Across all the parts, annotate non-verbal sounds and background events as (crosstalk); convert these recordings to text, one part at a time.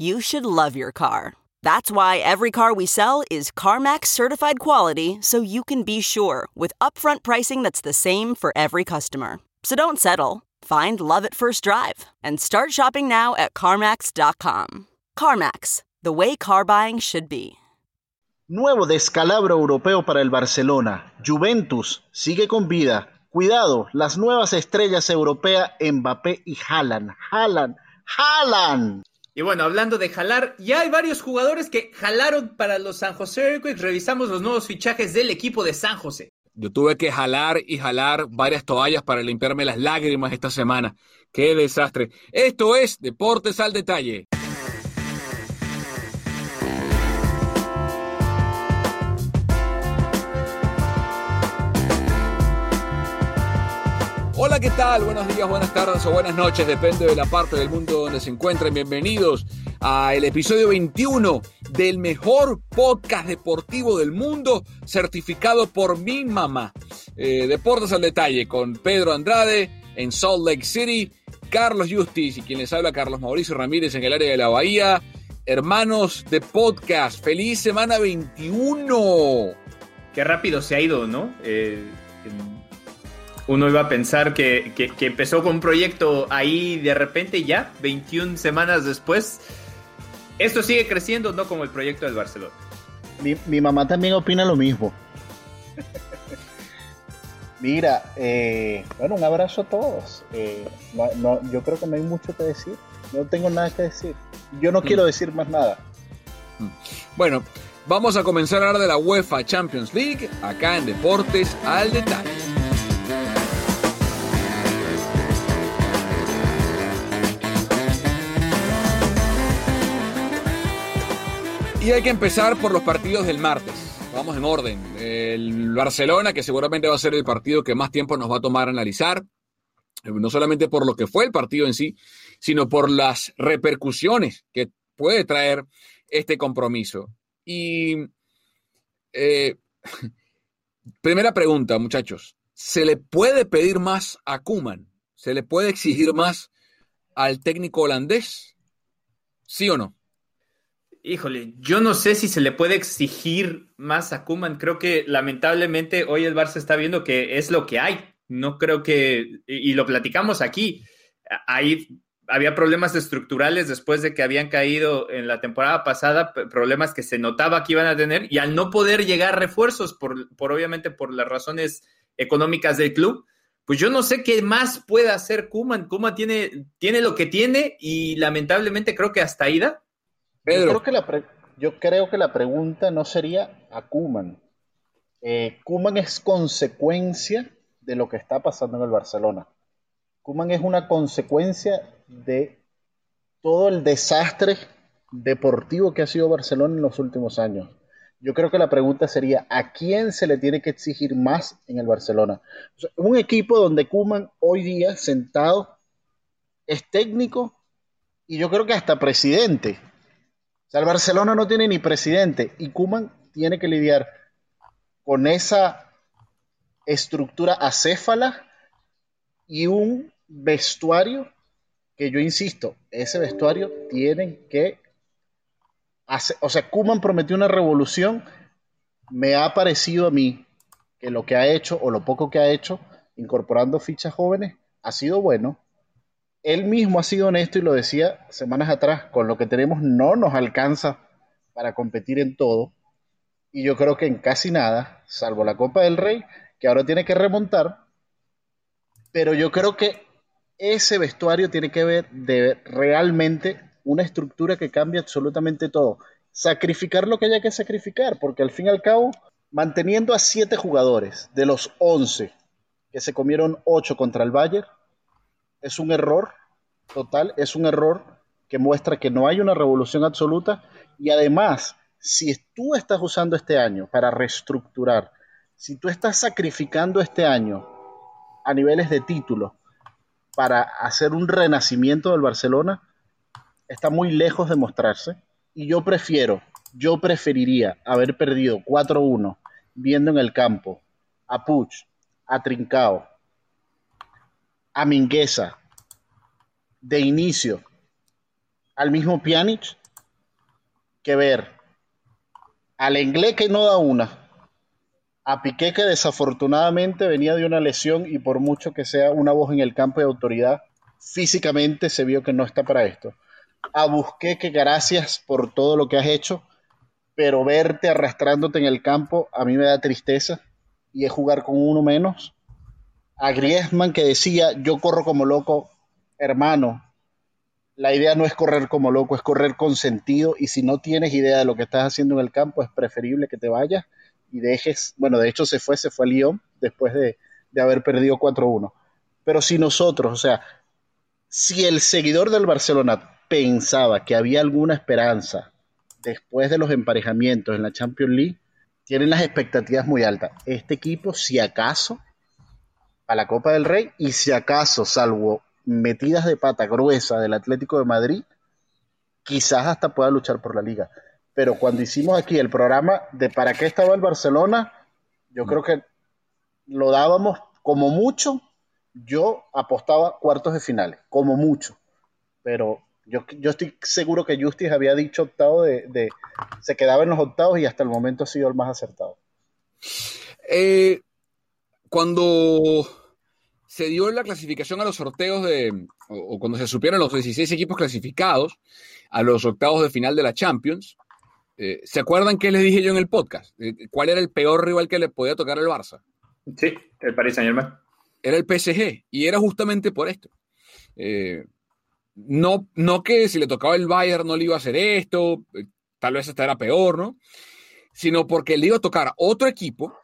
You should love your car. That's why every car we sell is CarMax certified quality so you can be sure with upfront pricing that's the same for every customer. So don't settle. Find love at first drive and start shopping now at CarMax.com. CarMax, the way car buying should be. Nuevo descalabro europeo para el Barcelona. Juventus sigue con vida. Cuidado, las nuevas estrellas europeas Mbappé y Haaland. Haaland. Haaland. Y bueno, hablando de jalar, ya hay varios jugadores que jalaron para los San José Earthquakes. Revisamos los nuevos fichajes del equipo de San José. Yo tuve que jalar y jalar varias toallas para limpiarme las lágrimas esta semana. ¡Qué desastre! Esto es Deportes al Detalle. Hola, ¿qué tal? Buenos días, buenas tardes o buenas noches, depende de la parte del mundo donde se encuentren. Bienvenidos al episodio 21 del mejor podcast deportivo del mundo, certificado por mi mamá. Eh, Deportes al detalle con Pedro Andrade en Salt Lake City, Carlos Justis y quien les habla, Carlos Mauricio Ramírez en el área de la Bahía. Hermanos de podcast, feliz semana 21. Qué rápido se ha ido, ¿no? Eh, uno iba a pensar que, que, empezó con un proyecto ahí de repente ya, 21 semanas después. Esto sigue creciendo, no como el proyecto del Barcelona. Mi, mamá también opina lo mismo. Mira, eh, bueno, un abrazo a todos. Eh, yo creo que no hay mucho que decir. No tengo nada que decir. Yo no mm. quiero decir más nada. Mm. Bueno, vamos a comenzar a hablar de la UEFA Champions League acá en Deportes al Detalle. Y hay que empezar por los partidos del martes. Vamos en orden. El Barcelona, que seguramente va a ser el partido que más tiempo nos va a tomar analizar, no solamente por lo que fue el partido en sí, sino por las repercusiones que puede traer este compromiso. Y eh, (laughs) primera pregunta, muchachos, ¿se le puede pedir más a Kuman? ¿Se le puede exigir más al técnico holandés? ¿Sí o no? Híjole, yo no sé si se le puede exigir más a Kuman. Creo que lamentablemente hoy el Barça está viendo que es lo que hay. No creo que, y, lo platicamos aquí, ahí había problemas estructurales después de que habían caído en la temporada pasada, problemas que se notaba que iban a tener, y al no poder llegar refuerzos, por, por obviamente por las razones económicas del club, pues yo no sé qué más puede hacer Kuman. Kuman tiene, tiene lo que tiene y lamentablemente creo que hasta ida yo creo, que la yo creo que la pregunta no sería a Kuman. Eh, Kuman es consecuencia de lo que está pasando en el Barcelona. Kuman es una consecuencia de todo el desastre deportivo que ha sido Barcelona en los últimos años. Yo creo que la pregunta sería, ¿a quién se le tiene que exigir más en el Barcelona? un equipo donde Kuman hoy día sentado es técnico y yo creo que hasta presidente. O sea, el Barcelona no tiene ni presidente y Kuman tiene que lidiar con esa estructura acéfala y un vestuario que yo insisto, ese vestuario tienen que hacer, o sea, Kuman prometió una revolución, me ha parecido a mí que lo que ha hecho o lo poco que ha hecho incorporando fichas jóvenes ha sido bueno. Él mismo ha sido honesto y lo decía semanas atrás, con lo que tenemos no nos alcanza para competir en todo. Y yo creo que en casi nada, salvo la Copa del Rey, que ahora tiene que remontar. Pero yo creo que ese vestuario tiene que ver de realmente una estructura que cambia absolutamente todo. Sacrificar lo que haya que sacrificar, porque al fin y al cabo, manteniendo a siete jugadores de los once que se comieron ocho contra el Bayern, es un error total, es un error que muestra que no hay una revolución absoluta. Y además, si tú estás usando este año para reestructurar, si tú estás sacrificando este año a niveles de título para hacer un renacimiento del Barcelona, está muy lejos de mostrarse. Y yo prefiero, yo preferiría haber perdido 4-1 viendo en el campo a Puch, a Trincao, Mingueza, de inicio, al mismo Pjanic, que ver al inglés que no da una, a Piqué que desafortunadamente venía de una lesión y por mucho que sea una voz en el campo de autoridad, físicamente se vio que no está para esto. A Busqué que gracias por todo lo que has hecho, pero verte arrastrándote en el campo a mí me da tristeza y es jugar con uno menos. A Griezmann que decía, yo corro como loco, hermano, la idea no es correr como loco, es correr con sentido y si no tienes idea de lo que estás haciendo en el campo, es preferible que te vayas y dejes, bueno, de hecho se fue, se fue a Lyon después de, de haber perdido 4-1. Pero si nosotros, o sea, si el seguidor del Barcelona pensaba que había alguna esperanza después de los emparejamientos en la Champions League, tienen las expectativas muy altas. Este equipo, si acaso, a la Copa del Rey, y si acaso, salvo metidas de pata gruesa del Atlético de Madrid, quizás hasta pueda luchar por la liga. Pero cuando hicimos aquí el programa de para qué estaba el Barcelona, yo creo que lo dábamos como mucho, yo apostaba cuartos de finales, como mucho. Pero yo, yo estoy seguro que Justice había dicho octavo de, se quedaba en los octavos y hasta el momento ha sido el más acertado. Eh, cuando se dio la clasificación a los sorteos de, o, cuando se supieron los 16 equipos clasificados a los octavos de final de la Champions, eh, ¿se acuerdan qué les dije yo en el podcast? Eh, ¿Cuál era el peor rival que le podía tocar al Barça? Sí, el Paris Saint Germain. Era el PSG, y era justamente por esto. Eh, no, no que si le tocaba el Bayern no le iba a hacer esto, tal vez hasta era peor, ¿no? Sino porque le iba a tocar otro equipo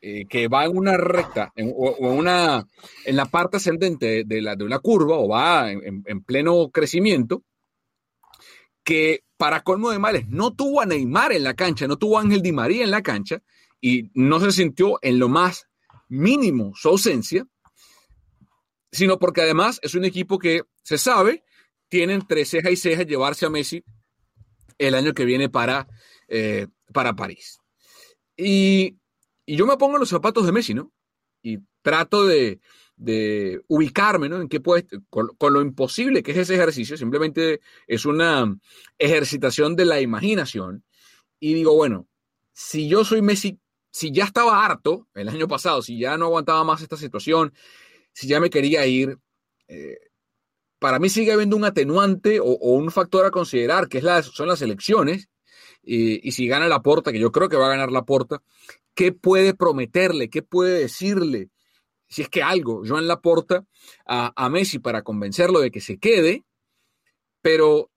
eh, que va en una recta o, una, en la parte ascendente de, la, de una curva o va en, en, pleno crecimiento, que para colmo de males no tuvo a Neymar en la cancha, no tuvo a Ángel Di María en la cancha y no se sintió en lo más mínimo su ausencia, sino porque además es un equipo que se sabe, tiene entre ceja y ceja llevarse a Messi el año que viene para, eh, para París. Y y yo me pongo en los zapatos de Messi, ¿no? Y trato de, de ubicarme, ¿no? En qué puede, con, lo imposible que es ese ejercicio, simplemente es una ejercitación de la imaginación. Y digo, bueno, si yo soy Messi, si ya estaba harto el año pasado, si ya no aguantaba más esta situación, si ya me quería ir, eh, para mí sigue habiendo un atenuante o, un factor a considerar, que es son las elecciones. Y, y si gana la porta, que yo creo que va a ganar la porta, qué puede prometerle, qué puede decirle, si es que algo, Joan Laporta a, a Messi para convencerlo de que se quede, pero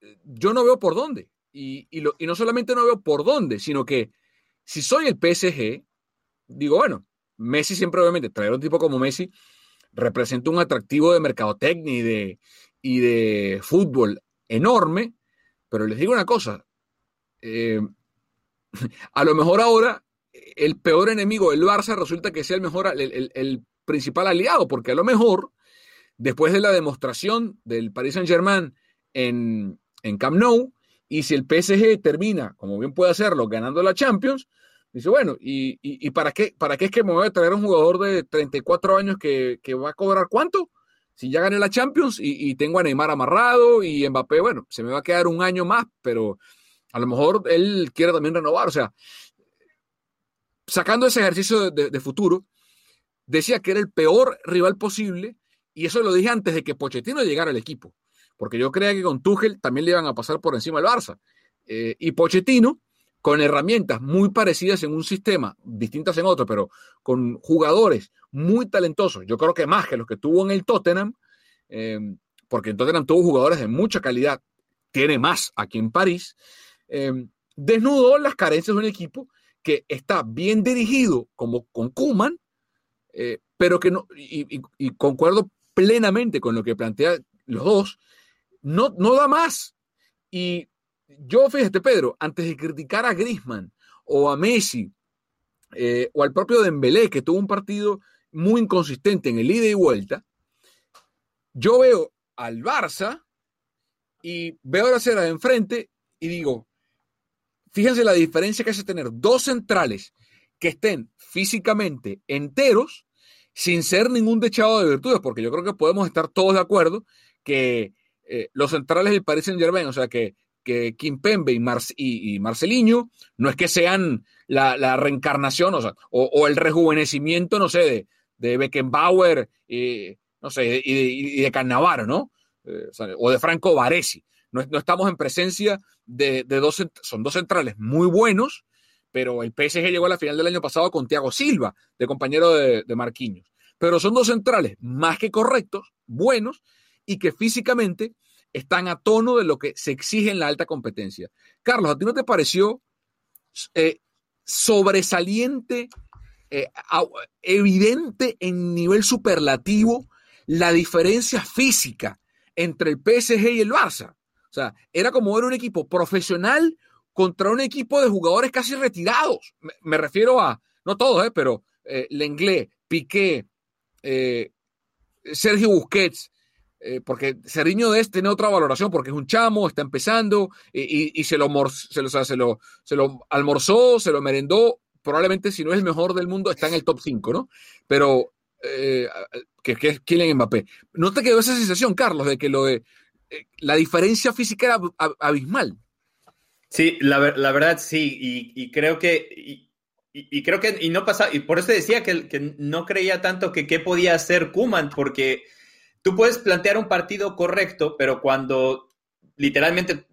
eh, yo no veo por dónde. Y, no solamente no veo por dónde, sino que si soy el PSG, digo, bueno, Messi siempre obviamente, traer un tipo como Messi representa un atractivo de mercadotecnia y y de fútbol enorme, pero les digo una cosa, eh, a lo mejor ahora el peor enemigo del Barça resulta que sea el mejor, el, el, principal aliado, porque a lo mejor, después de la demostración del Paris Saint Germain en, en Camp Nou, y si el PSG termina, como bien puede hacerlo, ganando la Champions, Dice, bueno, ¿y, para, qué, para qué es que me voy a traer un jugador de 34 años que, va a cobrar cuánto? Si ya gané la Champions y, tengo a Neymar amarrado y Mbappé, bueno, se me va a quedar un año más, pero a lo mejor él quiere también renovar. O sea, sacando ese ejercicio de, futuro, decía que era el peor rival posible y eso lo dije antes de que Pochettino llegara al equipo, porque yo creía que con Tuchel también le iban a pasar por encima al Barça. Eh, y Pochettino, con herramientas muy parecidas en un sistema, distintas en otro, pero con jugadores muy talentosos, yo creo que más que los que tuvo en el Tottenham, eh, porque en Tottenham tuvo jugadores de mucha calidad, tiene más aquí en París, eh, desnudó las carencias de un equipo que está bien dirigido como con Kuman, eh, pero que no, y, concuerdo plenamente con lo que plantea los dos, no, no da más. Y yo, fíjate, Pedro, antes de criticar a Grisman o a Messi eh, o al propio Dembélé, que tuvo un partido muy inconsistente en el ida y vuelta, yo veo al Barça y veo la cera de enfrente y digo, Fíjense la diferencia que hace tener dos centrales que estén físicamente enteros sin ser ningún dechado de virtudes, porque yo creo que podemos estar todos de acuerdo que eh, los centrales del Paris Saint Germain, o sea, que, que Kimpembe y, y, Marcelinho, no es que sean la, reencarnación, o, sea, o, el rejuvenecimiento, no sé, de, de Beckenbauer, y, no sé, y, de, Cannavaro, ¿no? Eh, o, de Franco Baresi. No, estamos en presencia de, dos, son dos centrales muy buenos, pero el PSG llegó a la final del año pasado con Thiago Silva, de compañero de, de Marquinhos. Pero son dos centrales más que correctos, buenos, y que físicamente están a tono de lo que se exige en la alta competencia. Carlos, ¿a ti no te pareció eh, sobresaliente, eh, evidente en nivel superlativo la diferencia física entre el PSG y el Barça? O sea, era como ver un equipo profesional contra un equipo de jugadores casi retirados. Me, refiero a, no todos, eh, pero eh, Piqué, eh, Sergio Busquets, eh, porque Sergiño de este tiene otra valoración porque es un chamo, está empezando y, se, lo, se, lo, se, lo, se lo almorzó, se lo merendó. Probablemente, si no es el mejor del mundo, está en el top 5, ¿no? Pero, que, que es Kylian Mbappé. ¿No te quedó esa sensación, Carlos, de que lo de eh, la diferencia física era abismal. Sí, la, verdad sí, y, creo que, y, creo que, y no pasa, y por eso decía que, que no creía tanto que qué podía hacer Kuman, porque tú puedes plantear un partido correcto, pero cuando literalmente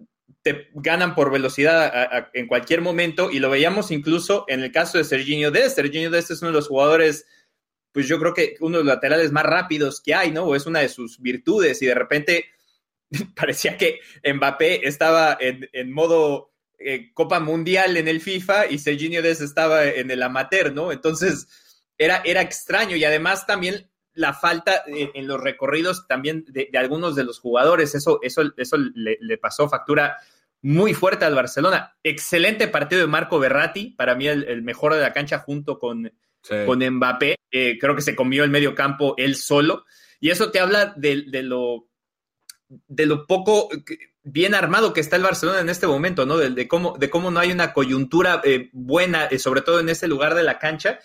te ganan por velocidad en cualquier momento, y lo veíamos incluso en el caso de Serginho Dest. Serginho Dest es uno de los jugadores, pues yo creo que uno de los laterales más rápidos que hay, ¿no? O es una de sus virtudes, y de repente (laughs) parecía que Mbappé estaba en, modo eh, Copa Mundial en el FIFA y Serginho Des estaba en el amateur, ¿no? Entonces era, era extraño y además también la falta en los recorridos también de, algunos de los jugadores, eso, eso, eso le, pasó factura muy fuerte al Barcelona. Excelente partido de Marco Berratti, para mí el, mejor de la cancha junto con, con Mbappé. Eh, creo que se comió el medio campo él solo. Y eso te habla de, de lo de lo poco bien armado que está el Barcelona en este momento, ¿no? De, cómo, de cómo no hay una coyuntura eh, buena, eh, sobre todo en ese lugar de la cancha.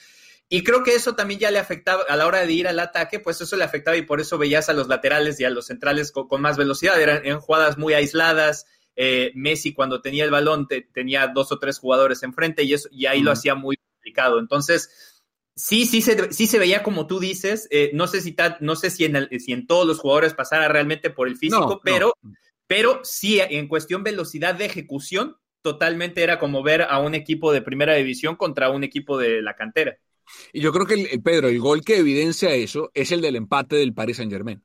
Y creo que eso también ya le afectaba a la hora de ir al ataque, pues eso le afectaba y por eso veías a los laterales y a los centrales con, más velocidad. Eran, jugadas muy aisladas. Eh, Messi cuando tenía el balón tenía dos o tres jugadores enfrente y, eso, y ahí lo hacía muy complicado. Entonces, Sí, sí se, sí se veía como tú dices. Eh, no sé si no sé si en, si en todos los jugadores pasara realmente por el físico, pero, pero sí en cuestión velocidad de ejecución, totalmente era como ver a un equipo de primera división contra un equipo de la cantera. Y yo creo que el, Pedro, el gol que evidencia eso es el del empate del Paris Saint Germain.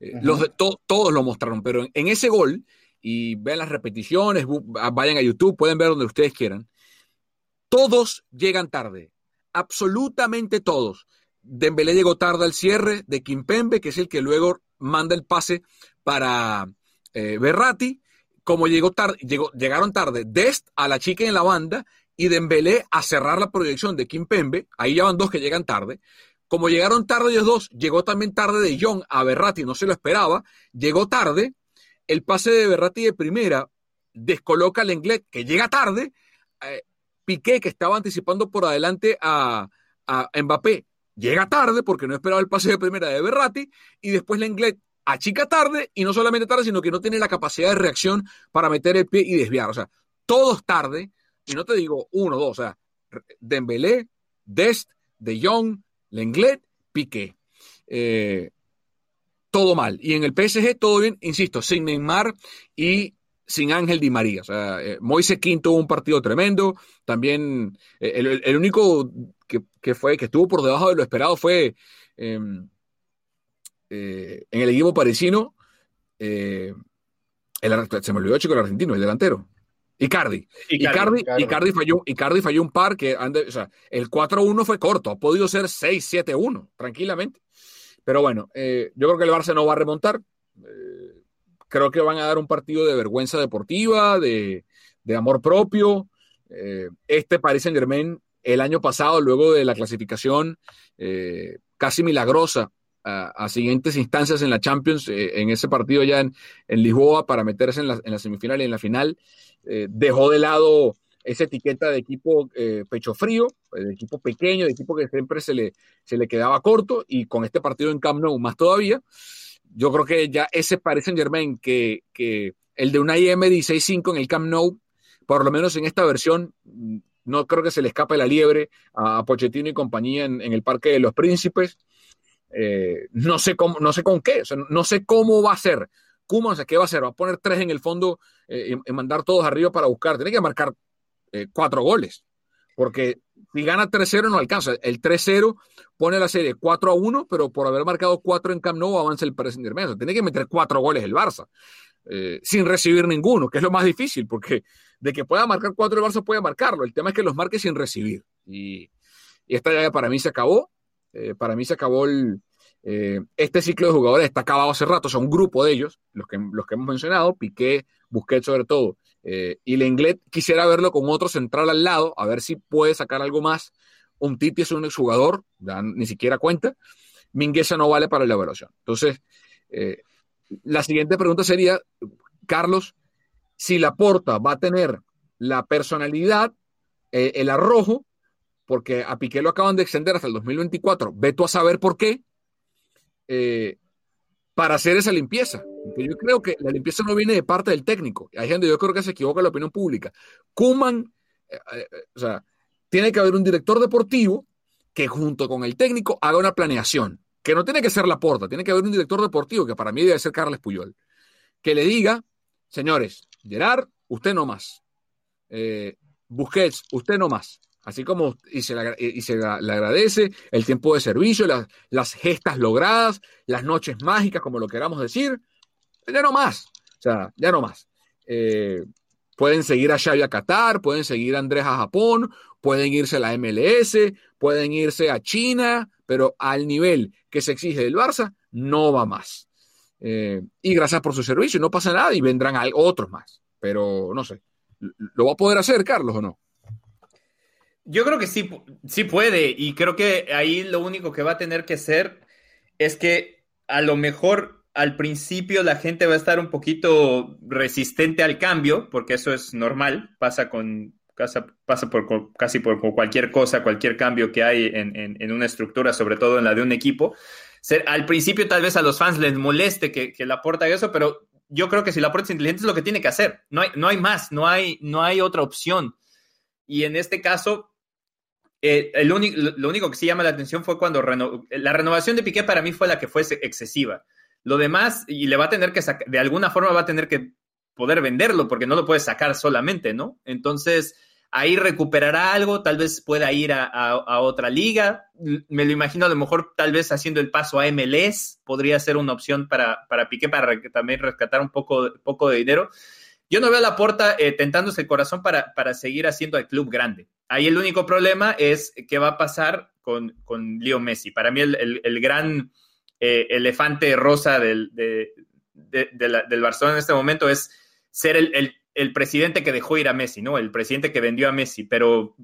Eh, los todos lo mostraron, pero en, ese gol, y vean las repeticiones, vayan a YouTube, pueden ver donde ustedes quieran, todos llegan tarde absolutamente todos. Dembélé llegó tarde al cierre de Kimpembe, que es el que luego manda el pase para eh, Berratti. Como llegaron tarde Dest a la chica en la banda y Dembélé a cerrar la proyección de Kimpembe. Ahí ya van dos que llegan tarde. Como llegaron tarde ellos dos, llegó también tarde de John a Berratti, no se lo esperaba. Llegó tarde. El pase de Berratti de primera descoloca al inglés que llega tarde. Eh, Piqué, que estaba anticipando por adelante a, Mbappé, llega tarde porque no esperaba el pase de primera de Berratti y después Lenglet achica tarde y no solamente tarde, sino que no tiene la capacidad de reacción para meter el pie y desviar. O sea, todos tarde, y no te digo uno, dos, o sea, Dembélé, Dest, De Jong, Lenglet, Piqué. Eh, todo mal. Y en el PSG todo bien, insisto, sin Neymar y sin Ángel Di María. O sea, eh, Moise tuvo un partido tremendo. También eh, el, único que, fue, que estuvo por debajo de lo esperado fue em, eh, en el equipo parisino. el, se me olvidó, chico, el argentino, el delantero. Icardi. Icardi, Icardi, falló, Icardi falló un par que, o sea, el 4-1 fue corto, ha podido ser 6-7-1, tranquilamente. Pero bueno, yo creo que el Barça no va a remontar creo que van a dar un partido de vergüenza deportiva, de, amor propio. Eh, este Paris Saint Germain el año pasado, luego de la clasificación eh, casi milagrosa a, siguientes instancias en la Champions, eh, en ese partido ya en, Lisboa para meterse en la, en semifinal y en la final, dejó de lado esa etiqueta de equipo pecho frío, de equipo pequeño, de equipo que siempre se le, se le quedaba corto y con este partido en Camp Nou más todavía yo creo que ya ese parece en Germain que, que el de una IM 16.5 en el Camp Nou, por lo menos en esta versión, no creo que se le escape la liebre a Pochettino y compañía en, el Parque de los Príncipes. Eh, no sé cómo, no sé con qué, no sé cómo va a ser. ¿Cómo? ¿qué va a hacer? ¿Va a poner tres en el fondo eh, y, mandar todos arriba para buscar? Tiene que marcar eh, cuatro goles, porque si gana 3-0 no alcanza. El 3-0 pone la serie 4 a 1, pero por haber marcado 4 en Camp Nou avanza el Paris Saint-Germain. tiene que meter 4 goles el Barça, eh, sin recibir ninguno, que es lo más difícil, porque de que pueda marcar 4 el Barça puede marcarlo. El tema es que los marque sin recibir. Y, esta ya para mí se acabó. Eh, para mí se acabó eh, este ciclo de jugadores está acabado hace rato, son un grupo de ellos, los que, los que hemos mencionado, Piqué, Busquets sobre todo, eh, y Lenglet quisiera verlo con otro central al lado, a ver si puede sacar algo más. Un Titi es un exjugador, ni siquiera cuenta. Mingueza no vale para la evaluación. Entonces, eh, la siguiente pregunta sería, Carlos, si la porta va a tener la personalidad, eh, el arrojo, porque a Piqué lo acaban de extender hasta el 2024, ve tú a saber por qué, para hacer esa limpieza. Yo creo que la limpieza no viene de parte del técnico. Hay gente, yo creo que se equivoca la opinión pública. Kuman, eh, eh, o sea, tiene que haber un director deportivo que junto con el técnico haga una planeación, que no tiene que ser la porta, tiene que haber un director deportivo, que para mí debe ser Carles Puyol, que le diga, señores, Gerard, usted no más. Eh, Busquets, usted no más. Así como y se, le, y se le agradece el tiempo de servicio, las, las, gestas logradas, las noches mágicas, como lo queramos decir, ya no más. O sea, ya no más. Eh, pueden seguir a Xavi a Qatar, pueden seguir a Andrés a Japón, pueden irse a la MLS, pueden irse a China, pero al nivel que se exige del Barça, no va más. Eh, y gracias por su servicio, no pasa nada y vendrán otros más. Pero no sé, ¿lo va a poder hacer, Carlos, o no? Yo creo que sí, sí puede y creo que ahí lo único que va a tener que hacer es que a lo mejor al principio la gente va a estar un poquito resistente al cambio, porque eso es normal, pasa con pasa, pasa por casi por, cualquier cosa, cualquier cambio que hay en, una estructura, sobre todo en la de un equipo. al principio tal vez a los fans les moleste que, que la aporta eso, pero yo creo que si la aporta es inteligente es lo que tiene que hacer. No hay, no hay más, no hay, no hay otra opción. Y en este caso, eh, lo único que sí llama la atención fue cuando la renovación de Piqué para mí fue la que fue excesiva. Lo demás, y le va a tener que sacar, de alguna forma va a tener que poder venderlo, porque no lo puede sacar solamente, ¿no? Entonces, ahí recuperará algo, tal vez pueda ir a, otra liga. Me lo imagino a lo mejor tal vez haciendo el paso a MLS, podría ser una opción para, para Piqué, para también rescatar un poco, poco de dinero. Yo no veo a la puerta eh, tentándose el corazón para, para seguir haciendo al club grande. Ahí el único problema es qué va a pasar con, con Leo Messi. Para mí el, gran eh, elefante rosa del, del Barcelona en este momento es ser el, presidente que dejó ir a Messi, ¿no? El presidente que vendió a Messi, pero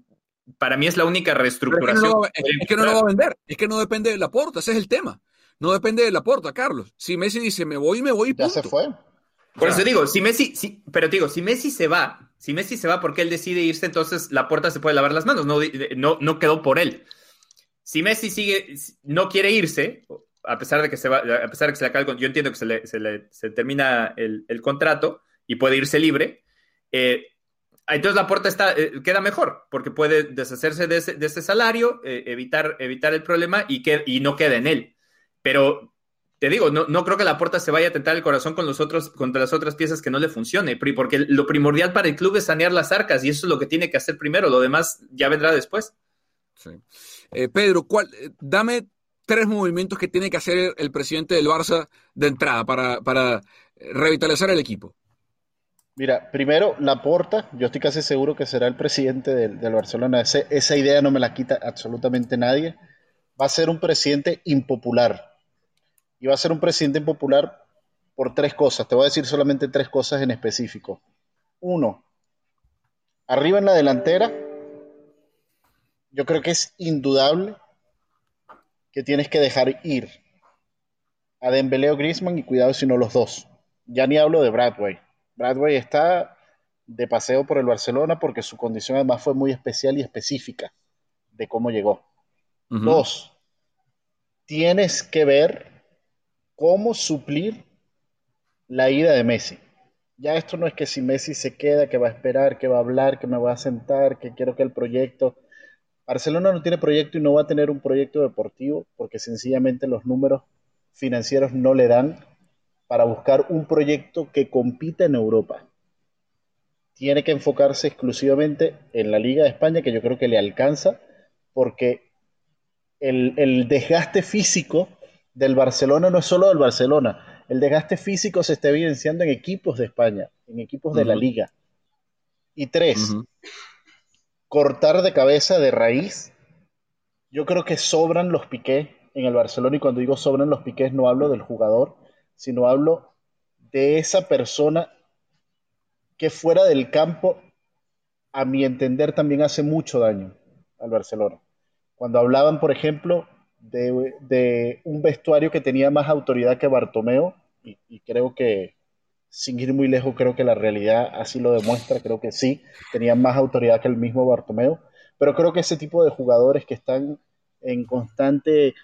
para mí es la única reestructuración. Es que, no lo va a vender, es que no depende de la puerta, ese es el tema. No depende de la puerta, Carlos. Si Messi dice me voy, me voy. Ya se fue. Por eso digo, si Messi, sí, pero digo, si Messi se va, si Messi se va porque él decide irse, entonces la puerta se puede lavar las manos, no, no, no quedó por él. Si Messi sigue, no quiere irse, a pesar de que se va, a pesar que se le acabe el, yo entiendo que se le, se le se termina el, el, contrato y puede irse libre, eh, entonces la puerta está, eh, queda mejor, porque puede deshacerse de ese, de ese salario, eh, evitar, evitar el problema y, que, y no queda en él. Pero te digo, no, no creo que la puerta se vaya a tentar el corazón con los otros, contra las otras piezas que no le funcione, porque lo primordial para el club es sanear las arcas y eso es lo que tiene que hacer primero, lo demás ya vendrá después. Pedro, ¿cuál, dame tres movimientos que tiene que hacer el presidente del Barça de entrada para, revitalizar el equipo. Mira, primero, Laporta, yo estoy casi seguro que será el presidente del, del Barcelona. Ese, esa idea no me la quita absolutamente nadie. Va a ser un presidente impopular. Y va a ser un presidente impopular por tres cosas. Te voy a decir solamente tres cosas en específico. Uno, arriba en la delantera, yo creo que es indudable que tienes que dejar ir a Dembélé o Griezmann y cuidado si no los dos. Ya ni hablo de Bradway Bradway está de paseo por el Barcelona porque su condición además fue muy especial y específica de cómo llegó. Dos, tienes que ver cómo suplir la ida de Messi. Ya esto no es que si Messi se queda, que va a esperar, que va a hablar, que me va a sentar, que quiero que el proyecto... Barcelona no tiene proyecto y no va a tener un proyecto deportivo porque sencillamente los números financieros no le dan para buscar un proyecto que compita en Europa. Tiene que enfocarse exclusivamente en la Liga de España, que yo creo que le alcanza, porque el, desgaste físico del Barcelona no es solo del Barcelona, el desgaste físico se está evidenciando en equipos de España, en equipos de la liga. Y tres, cortar de cabeza, de raíz. Yo creo que sobran los piqués en el Barcelona y cuando digo sobran los piqués no hablo del jugador, sino hablo de esa persona que fuera del campo, a mi entender, también hace mucho daño al Barcelona. Cuando hablaban, por ejemplo, de, un vestuario que tenía más autoridad que Bartomeo, y, creo que, sin ir muy lejos, creo que la realidad así lo demuestra, creo que sí, tenía más autoridad que el mismo Bartomeo, pero creo que ese tipo de jugadores que están en constante,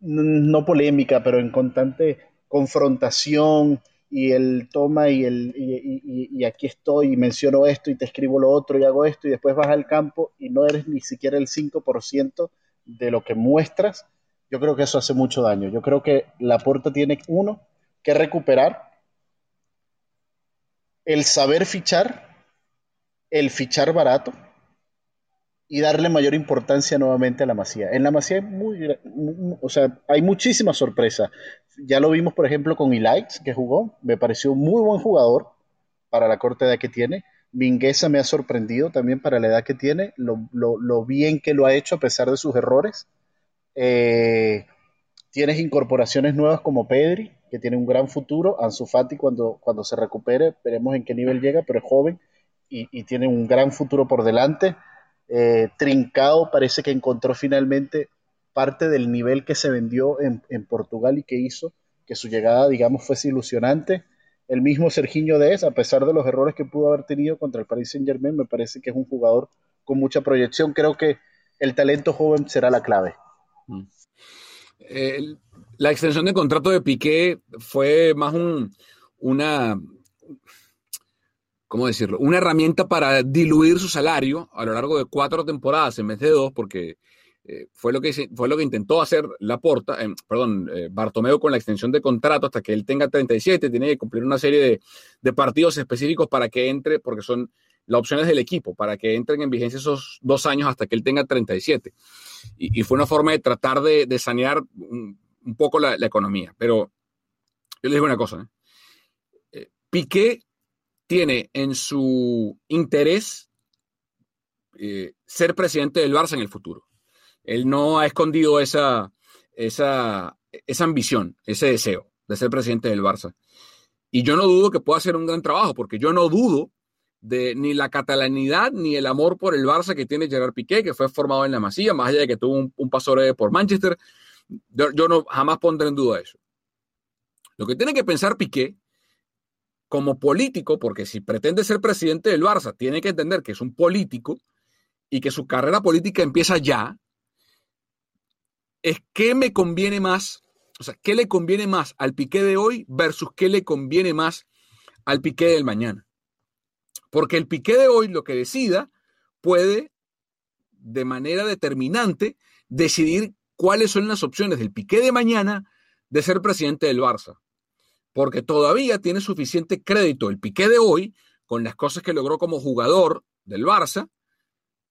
no polémica, pero en constante confrontación y el toma y el y, aquí estoy y menciono esto y te escribo lo otro y hago esto y después vas al campo y no eres ni siquiera el 5% de lo que muestras, yo creo que eso hace mucho daño. Yo creo que la puerta tiene uno que recuperar el saber fichar, el fichar barato y darle mayor importancia nuevamente a la Masía. En la Masía hay, muy, o sea, hay. Ya lo vimos, por ejemplo, con Elites, que jugó. Me pareció muy buen jugador para la corta edad que tiene. Mingueza me ha sorprendido también para la edad que tiene, lo, bien que lo ha hecho a pesar de sus errores. Eh, tienes incorporaciones nuevas como Pedri, que tiene un gran futuro. Ansu Fati, cuando, cuando se recupere, veremos en qué nivel llega, pero es joven y, tiene un gran futuro por delante. Eh, Trincao parece que encontró finalmente parte del nivel que se vendió en, Portugal y que hizo que su llegada, digamos, fuese ilusionante. El mismo Serginho Dez, a pesar de los errores que pudo haber tenido contra el Paris Saint Germain, me parece que es un jugador con mucha proyección. Creo que el talento joven será la clave. Mm. La extensión de contrato de Piqué fue más un, una, ¿cómo decirlo? Una herramienta para diluir su salario a lo largo de cuatro temporadas en vez de dos, porque eh, fue, lo que, fue lo que intentó hacer Laporta, eh, perdón, eh, con la extensión de contrato hasta que él tenga 37, tiene que cumplir una serie de, partidos específicos para que entre, porque son las opciones del equipo, para que entren en vigencia esos dos años hasta que él tenga 37. Y, y fue una forma de tratar de, sanear un, poco la, la, economía. Pero yo les digo una cosa, Piqué tiene en su interés eh, ser presidente del Barça en el futuro. Él no ha escondido esa, esa, esa ambición, ese deseo de ser presidente del Barça. Y yo no dudo que pueda hacer un gran trabajo, porque yo no dudo de ni la catalanidad ni el amor por el Barça que tiene Gerard Piqué, que fue formado en la Masía, más allá de que tuvo un, un paso por Manchester. Yo, yo, no jamás pondré en duda eso. Lo que tiene que pensar Piqué como político, porque si pretende ser presidente del Barça, tiene que entender que es un político y que su carrera política empieza ya, es qué me conviene más, o sea, qué le conviene más al Piqué de hoy versus qué le conviene más al Piqué del mañana. Porque el Piqué de hoy lo que decida puede de manera determinante decidir cuáles son las opciones del Piqué de mañana de ser presidente del Barça. Porque todavía tiene suficiente crédito el Piqué de hoy con las cosas que logró como jugador del Barça,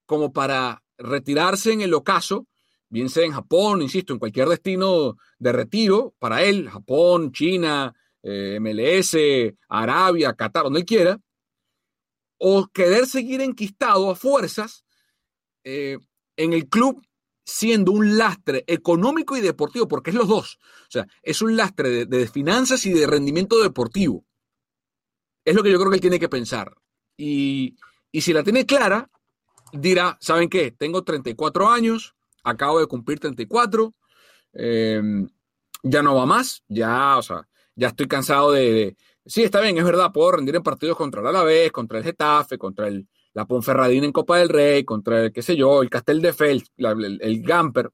como para retirarse en el ocaso, bien sea en Japón, insisto, en cualquier destino de retiro para él, Japón, China, eh, MLS, Arabia, Qatar, donde él quiera, o querer seguir enquistado a fuerzas eh, en el club siendo un lastre económico y deportivo, porque es los dos. O sea, es un lastre de, finanzas y de rendimiento deportivo. Es lo que yo creo que él tiene que pensar. Y, si la tiene clara, dirá, ¿saben qué? Tengo 34 años, acabo de cumplir 34, em, ya no va más, ya, o sea, ya estoy cansado de, Sí, está bien, es verdad, puedo rendir en partidos contra el Alavés, contra el Getafe, contra el, la Ponferradina en Copa del Rey, contra el, qué sé yo, el Castel de Fels, el, Gamper,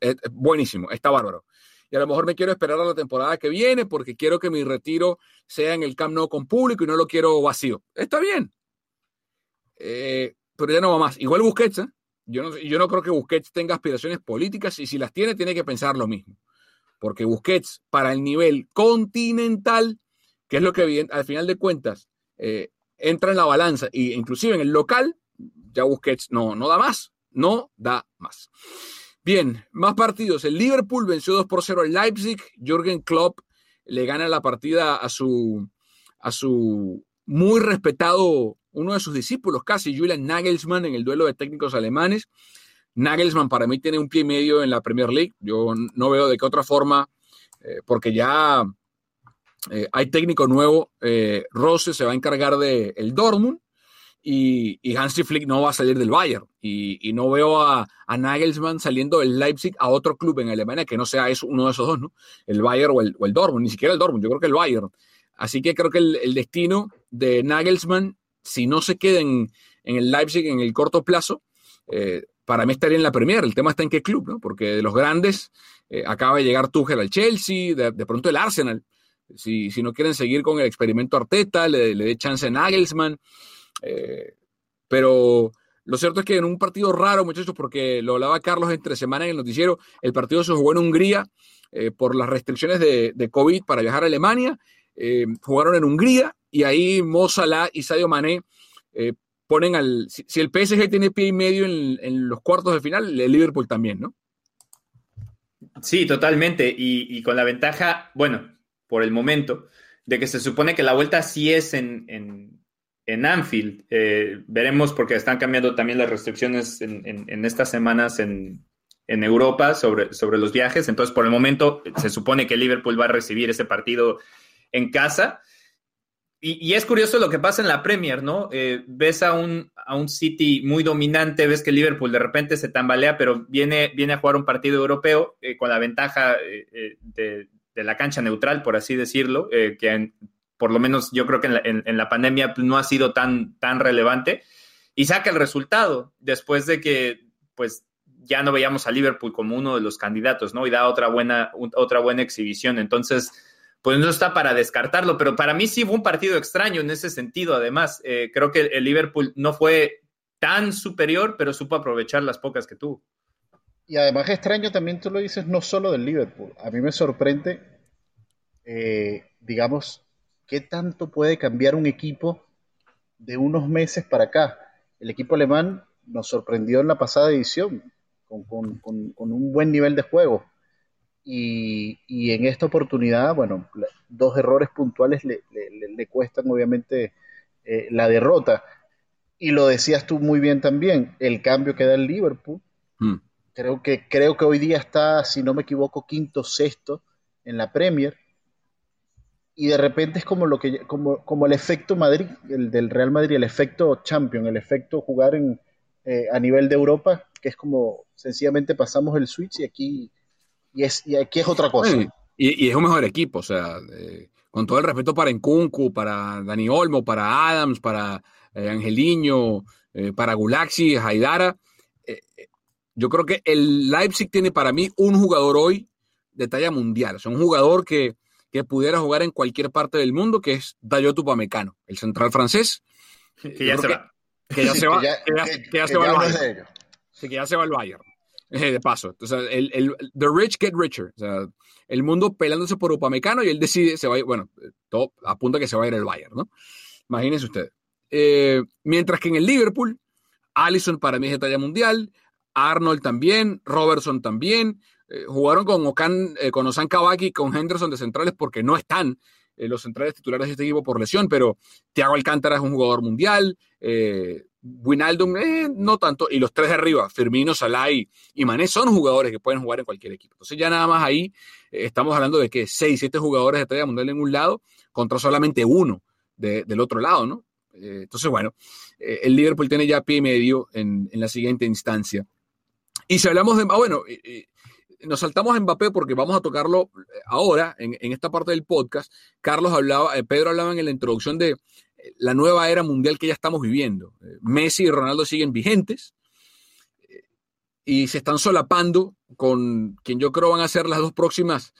es, buenísimo, está bárbaro. Y a lo mejor me quiero esperar a la temporada que viene porque quiero que mi retiro sea en el Camp Nou con público y no lo quiero vacío. Está bien. Eh, pero ya no va más. Igual Busquets, ¿eh? yo, no, yo no creo que Busquets tenga aspiraciones políticas y si las tiene, tiene que pensar lo mismo. Porque Busquets, para el nivel continental, que es lo que al final de cuentas eh, entra en la balanza e inclusive en el local, ya Busquets no, no da más, no da más. Bien, más partidos. El Liverpool venció 2 por 0 al Leipzig. Jürgen Klopp le gana la partida a su, a su muy respetado, uno de sus discípulos casi, Julian Nagelsmann, en el duelo de técnicos alemanes. Nagelsmann para mí tiene un pie y medio en la Premier League. Yo no veo de qué otra forma, eh, porque ya eh, hay técnico nuevo, eh, Rose se va a encargar del el Dortmund y, y, Hansi Flick no va a salir del Bayern. Y, no veo a, Nagelsmann saliendo del Leipzig a otro club en Alemania que no sea eso, uno de esos dos, ¿no? El Bayern o el, Dortmund, ni siquiera el Dortmund, yo creo que el Bayern. Así que creo que el, destino de Nagelsmann, si no se queda en, el Leipzig en el corto plazo, eh, para mí estaría en la Premier. El tema está en qué club, ¿no? Porque de los grandes acaba de llegar Tuchel al Chelsea, de pronto el Arsenal si, no quieren seguir con el experimento Arteta, le, dé chance a Nagelsmann. Eh, pero lo cierto es que en un partido raro, muchachos, porque lo hablaba Carlos entre semana en el noticiero, el partido se jugó en Hungría eh, por las restricciones de, COVID para viajar a Alemania. Eh, jugaron en Hungría y ahí Mo Salah y Sadio Mané ponen al. Si, el PSG tiene pie y medio en, en, los cuartos de final, el Liverpool también, ¿no? Sí, totalmente. Y, y con la ventaja, bueno, por el momento, de que se supone que la vuelta sí es en, en, Anfield. Eh, veremos porque están cambiando también las restricciones en, estas semanas en, Europa sobre, sobre los viajes. Entonces, por el momento, se supone que Liverpool va a recibir ese partido en casa. Y, es curioso lo que pasa en la Premier, ¿no? Eh, ves a un, a un City muy dominante, ves que Liverpool de repente se tambalea, pero viene, viene a jugar un partido europeo eh, con la ventaja de, de la cancha neutral, por así decirlo, eh, que por lo menos yo creo que en la, pandemia no ha sido tan, tan relevante, y saca el resultado después de que pues ya no veíamos a Liverpool como uno de los candidatos, ¿no? Y da otra buena, otra buena exhibición. Entonces, pues no está para descartarlo, pero para mí sí fue un partido extraño en ese sentido. Además, eh, creo que el Liverpool no fue tan superior, pero supo aprovechar las pocas que tuvo. Y además extraño también tú lo dices no solo del Liverpool. A mí me sorprende, eh, digamos, qué tanto puede cambiar un equipo de unos meses para acá. El equipo alemán nos sorprendió en la pasada edición con, un buen nivel de juego. Y, en esta oportunidad, bueno, dos errores puntuales le, cuestan obviamente eh, la derrota. Y lo decías tú muy bien también, el cambio que da el Liverpool. Hmm. Creo que, creo que hoy día está, si no me equivoco, quinto, sexto en la Premier. Y de repente es como lo que como, como el efecto Madrid, el del Real Madrid, el efecto Champion, el efecto jugar en, eh, a nivel de Europa, que es como sencillamente pasamos el switch y aquí y es y aquí es otra cosa. y, es un mejor equipo, o sea, con todo el respeto para Nkunku, para Dani Olmo, para Adams, para eh, Angeliño, eh, para Gulaxi, Haidara, eh, yo creo que el Leipzig tiene para mí un jugador hoy de talla mundial. Es un jugador que, que, pudiera jugar en cualquier parte del mundo, que es Dayot Upamecano, el central francés. Que ya se va. Que ya se va. Que ya se va al Bayern. que ya se va al Bayern. de paso. O sea, el, el, the rich get richer. O sea, el mundo pelándose por Upamecano y él decide, se va a bueno, todo apunta que se va a ir el Bayern, ¿no? Imagínense ustedes. Eh, mientras que en el Liverpool, Allison para mí es de talla mundial, Arnold también, Robertson también, eh, jugaron con Okan, eh, con Osan Kawaki, con Henderson de centrales porque no están los centrales titulares de este equipo por lesión, pero Thiago Alcántara es un jugador mundial, Winaldum no tanto, y los tres de arriba, Firmino, Salah y, Mané, son jugadores que pueden jugar en cualquier equipo. Entonces ya nada más ahí estamos hablando de que seis, siete jugadores de talla mundial en un lado contra solamente uno del otro lado, ¿no? Eh, entonces, bueno, eh, el Liverpool tiene ya pie y medio en, la siguiente instancia. Y si hablamos de, ah, bueno, nos saltamos a Mbappé porque vamos a tocarlo ahora, en, esta parte del podcast. Carlos hablaba, eh, Pedro hablaba en la introducción de la nueva era mundial que ya estamos viviendo. Messi y Ronaldo siguen vigentes y se están solapando con quien yo creo van a ser las dos próximas,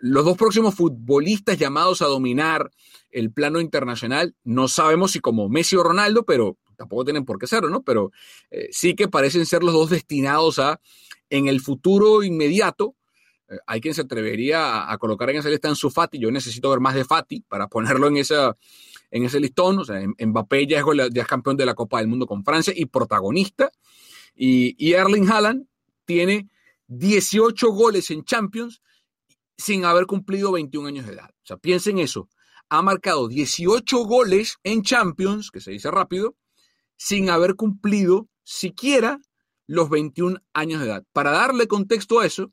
los dos próximos futbolistas llamados a dominar el plano internacional. No sabemos si como Messi o Ronaldo, pero tampoco tienen por qué serlo, ¿no? Pero eh, sí que parecen ser los dos destinados a, en el futuro inmediato, eh, hay quien se atrevería a, colocar en esa lista en su Fati. Yo necesito ver más de Fati para ponerlo en, esa, en ese listón. O sea, Mbappé ya es, ya es campeón de la Copa del Mundo con Francia y protagonista. Y, y Erling Haaland tiene 18 goles en Champions sin haber cumplido 21 años de edad. O sea, piensen eso ha marcado 18 goles en Champions, que se dice rápido, sin haber cumplido siquiera los 21 años de edad. Para darle contexto a eso,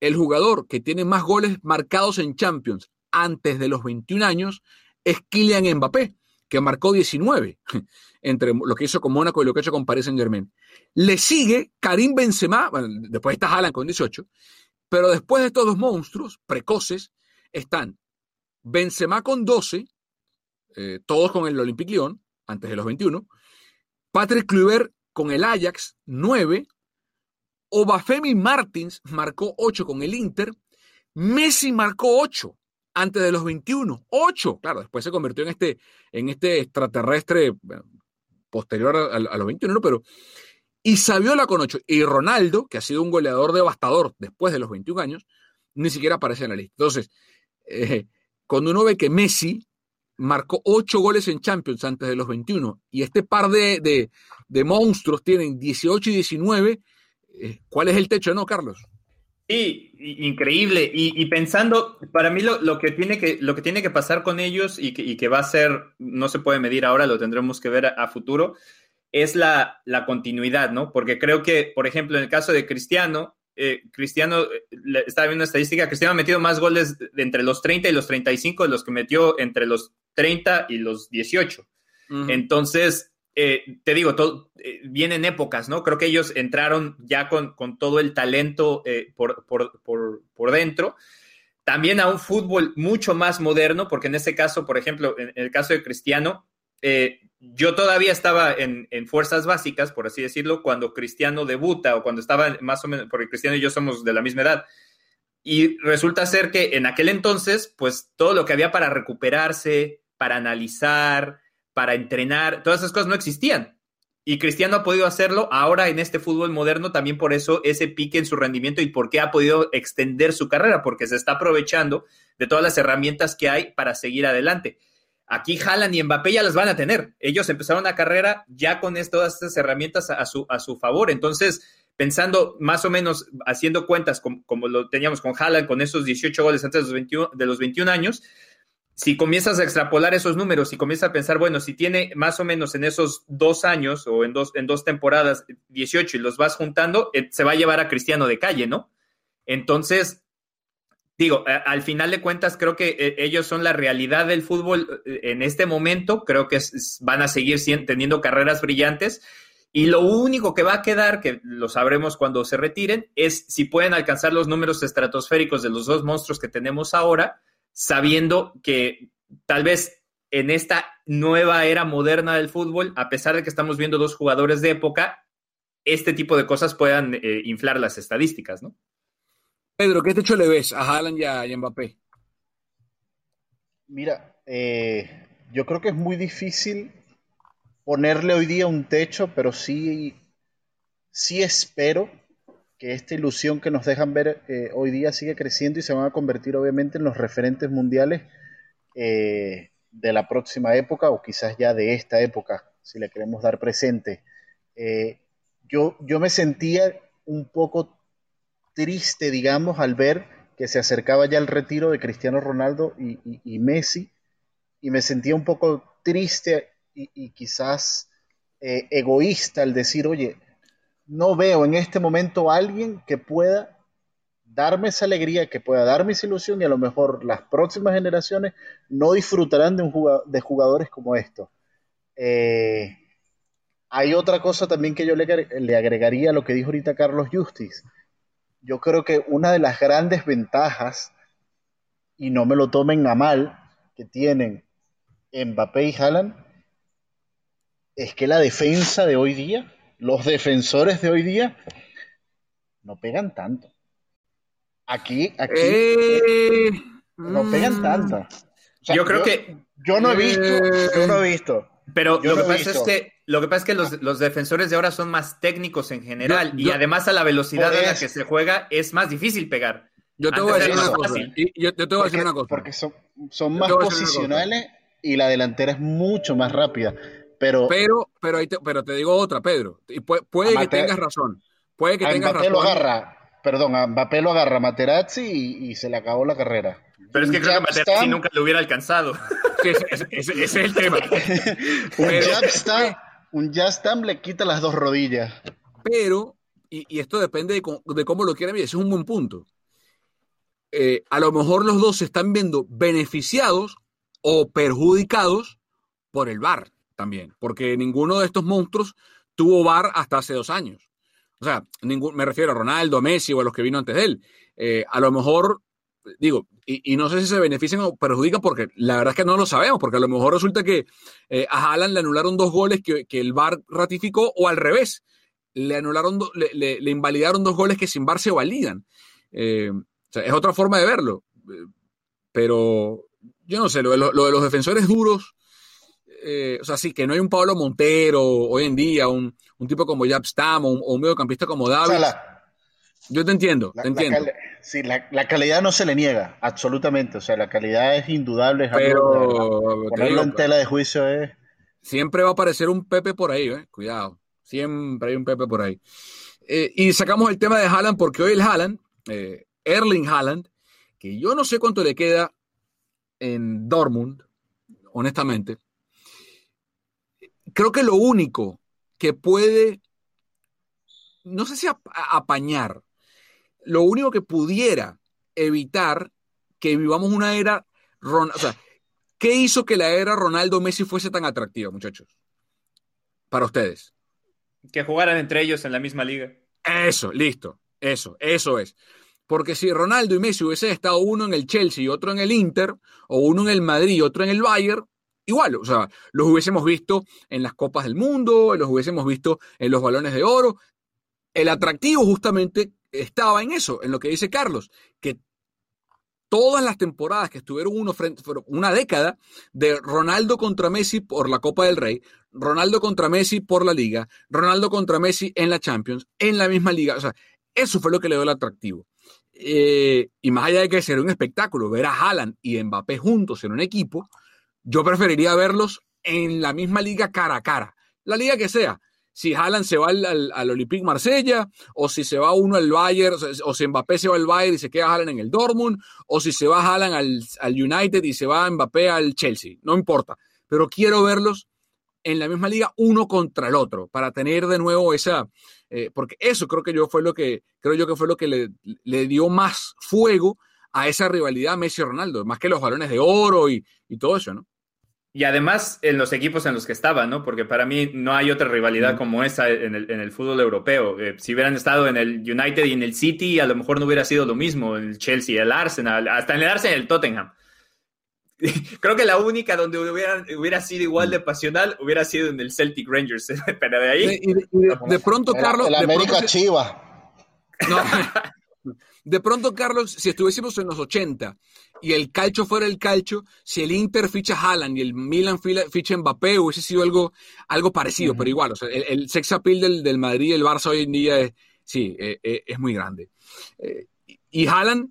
el jugador que tiene más goles marcados en Champions antes de los 21 años es Kylian Mbappé, que marcó 19 (laughs) entre lo que hizo con Mónaco y lo que hecho con Paris Saint Germain. Le sigue Karim Benzema, bueno, después está Haaland con 18, pero después de estos dos monstruos precoces están Benzema con 12, eh, todos con el Olympique Lyon, antes de los 21. Patrick Kluivert con el Ajax, 9. Obafemi Martins marcó 8 con el Inter. Messi marcó 8 antes de los 21. 8, claro, después se convirtió en este, en este extraterrestre posterior a, los 21, pero... Y Saviola con 8. Y Ronaldo, que ha sido un goleador devastador después de los 21 años, ni siquiera aparece en la lista. Entonces, eh, cuando uno ve que Messi marcó ocho goles en Champions antes de los 21 y este par de, monstruos tienen 18 y 19, eh, ¿cuál es el techo, no, Carlos? Sí, increíble. Y, pensando, para mí lo, que tiene que, lo que tiene que pasar con ellos y que, va a ser, no se puede medir ahora, lo tendremos que ver a, futuro, es la, la, continuidad, ¿no? Porque creo que, por ejemplo, en el caso de Cristiano, eh, Cristiano, eh, estaba viendo una estadística, Cristiano ha metido más goles de entre los 30 y los 35 de los que metió entre los 30 y los 18. Entonces, eh, te digo, todo, vienen épocas, ¿no? Creo que ellos entraron ya con, todo el talento por, por, dentro. También a un fútbol mucho más moderno, porque en este caso, por ejemplo, en, el caso de Cristiano, yo todavía estaba en, fuerzas básicas, por así decirlo, cuando Cristiano debuta o cuando estaba más o menos, porque Cristiano y yo somos de la misma edad. Y resulta ser que en aquel entonces, pues todo lo que había para recuperarse, para analizar, para entrenar, todas esas cosas no existían. Y Cristiano ha podido hacerlo ahora en este fútbol moderno, también por eso ese pique en su rendimiento y por qué ha podido extender su carrera, porque se está aprovechando de todas las herramientas que hay para seguir adelante. Aquí Haaland y Mbappé ya las van a tener. Ellos empezaron la carrera ya con todas estas herramientas a su, a su favor. Entonces, pensando más o menos, haciendo cuentas como, lo teníamos con Haaland, con esos 18 goles antes de los 21, de los 21 años, si comienzas a extrapolar esos números y comienzas a pensar, bueno, si tiene más o menos en esos dos años o en dos, en dos temporadas 18 y los vas juntando, eh, se va a llevar a Cristiano de calle, ¿no? Entonces, digo, al final de cuentas, creo que eh, ellos son la realidad del fútbol eh, en este momento. Creo que van a seguir teniendo carreras brillantes. Y lo único que va a quedar, que lo sabremos cuando se retiren, es si pueden alcanzar los números estratosféricos de los dos monstruos que tenemos ahora, sabiendo que tal vez en esta nueva era moderna del fútbol, a pesar de que estamos viendo dos jugadores de época, este tipo de cosas puedan eh, inflar las estadísticas, ¿no? Pedro, ¿qué techo le ves a Haaland y a, Mbappé? Mira, eh, yo creo que es muy difícil ponerle hoy día un techo, pero sí, sí espero que esta ilusión que nos dejan ver eh, hoy día sigue creciendo y se van a convertir obviamente en los referentes mundiales eh, de la próxima época o quizás ya de esta época, si le queremos dar presente. Yo, yo me sentía un poco triste, digamos, al ver que se acercaba ya el retiro de Cristiano Ronaldo y, Messi, y me sentía un poco triste y, quizás egoísta al decir, oye, no veo en este momento a alguien que pueda darme esa alegría, que pueda darme esa ilusión y a lo mejor las próximas generaciones no disfrutarán de, un de jugadores como estos. Eh, hay otra cosa también que yo le, le, agregaría a lo que dijo ahorita Carlos Justice. Yo creo que una de las grandes ventajas, y no me lo tomen a mal, que tienen Mbappé y Haaland, es que la defensa de hoy día los defensores de hoy día no pegan tanto. Aquí, aquí eh, no pegan mm. tanto. yo creo que yo no he visto, yo no he visto. Pero lo, que pasa es que, lo que pasa es que los, defensores de ahora son más técnicos en general y además a la velocidad a la que se juega es más difícil pegar. Yo te voy a decir una cosa. Yo, te voy a decir una cosa. Porque son, son más posicionales y la delantera es mucho más rápida. Pero, pero, pero, te, pero te digo otra, Pedro. Y puede, que tengas razón. Puede que tengas razón. lo agarra, perdón, a Mbappé lo agarra Materazzi y, se le acabó la carrera. Pero es que creo que Materazzi nunca lo hubiera alcanzado. ese, es el tema. (laughs) un jab le quita las dos rodillas. Pero, y, esto depende de, cómo lo quieran ver, ese es un buen punto. Eh, a lo mejor los dos se están viendo beneficiados o perjudicados por el VAR también, porque ninguno de estos monstruos tuvo VAR hasta hace dos años. O sea, ningún, me refiero a Ronaldo, Messi o a los que vino antes de él. Eh, a lo mejor, digo, y, no sé si se benefician o perjudican porque la verdad es que no lo sabemos, porque a lo mejor resulta que eh, a Haaland le anularon dos goles que, el VAR ratificó o al revés, le anularon, le, invalidaron dos goles que sin VAR se validan. Eh, o sea, es otra forma de verlo. Pero yo no sé, lo de los defensores duros eh, o sea, sí, que no hay un Pablo Montero hoy en día, un, tipo como Jab Stam o un, mediocampista como David. Yo te entiendo, te entiendo. sí, la, calidad no se le niega, absolutamente. O sea, la calidad es indudable. Pero, ponerlo en tela de juicio es. Siempre va a aparecer un Pepe por ahí, ¿eh? Cuidado. Siempre hay un Pepe por ahí. Eh, y sacamos el tema de Haaland porque hoy el Haaland, eh, Erling Haaland, que yo no sé cuánto le queda en Dortmund, honestamente, creo que lo único que puede, no sé si apañar, lo único que pudiera evitar que vivamos una era, o sea, ¿qué hizo que la era Ronaldo Messi fuese tan atractiva, muchachos? Para ustedes. Que jugaran entre ellos en la misma liga. Eso, listo, eso, eso es. Porque si Ronaldo y Messi hubiesen estado uno en el Chelsea y otro en el Inter, o uno en el Madrid y otro en el Bayern, igual, o sea, los hubiésemos visto en las Copas del Mundo, los hubiésemos visto en los balones de oro. El atractivo justamente estaba en eso, en lo que dice Carlos, que todas las temporadas que estuvieron uno frente, una década de Ronaldo contra Messi por la Copa del Rey, Ronaldo contra Messi por la Liga, Ronaldo contra Messi en la Champions, en la misma liga. O sea, eso fue lo que le dio el atractivo. Eh, y más allá de que ser un espectáculo, ver a Haaland y Mbappé juntos en un equipo, yo preferiría verlos en la misma liga cara a cara, la liga que sea. Si Haaland se va al, al, Olympique Marsella, o si se va uno al Bayern, o si Mbappé se va al Bayern y se queda Haaland en el Dortmund, o si se va Haaland al, al United y se va Mbappé al Chelsea, no importa. Pero quiero verlos en la misma liga uno contra el otro para tener de nuevo esa eh, porque eso creo que yo fue lo que creo yo que fue lo que le, le dio más fuego a esa rivalidad Messi Ronaldo más que los balones de oro y, y todo eso no y además en los equipos en los que estaba, ¿no? Porque para mí no hay otra rivalidad como esa en el, fútbol europeo. Eh, si hubieran estado en el United y en el City, a lo mejor no hubiera sido lo mismo. El Chelsea, el Arsenal, hasta en el Arsenal y el Tottenham. (laughs) creo que la única donde hubiera, hubiera sido igual de pasional hubiera sido en el Celtic Rangers, (laughs) pero de ahí... de, pronto, Carlos... La América Chiva. No, (laughs) de pronto, Carlos, si estuviésemos en los 80 y el calcho fuera el calcho, si el Inter ficha Haaland y el Milan ficha Mbappé, hubiese sido algo, algo parecido, pero igual, o sea, el, sex appeal del, del, Madrid y el Barça hoy en día es, sí, eh, eh, es muy grande. Eh, y Haaland,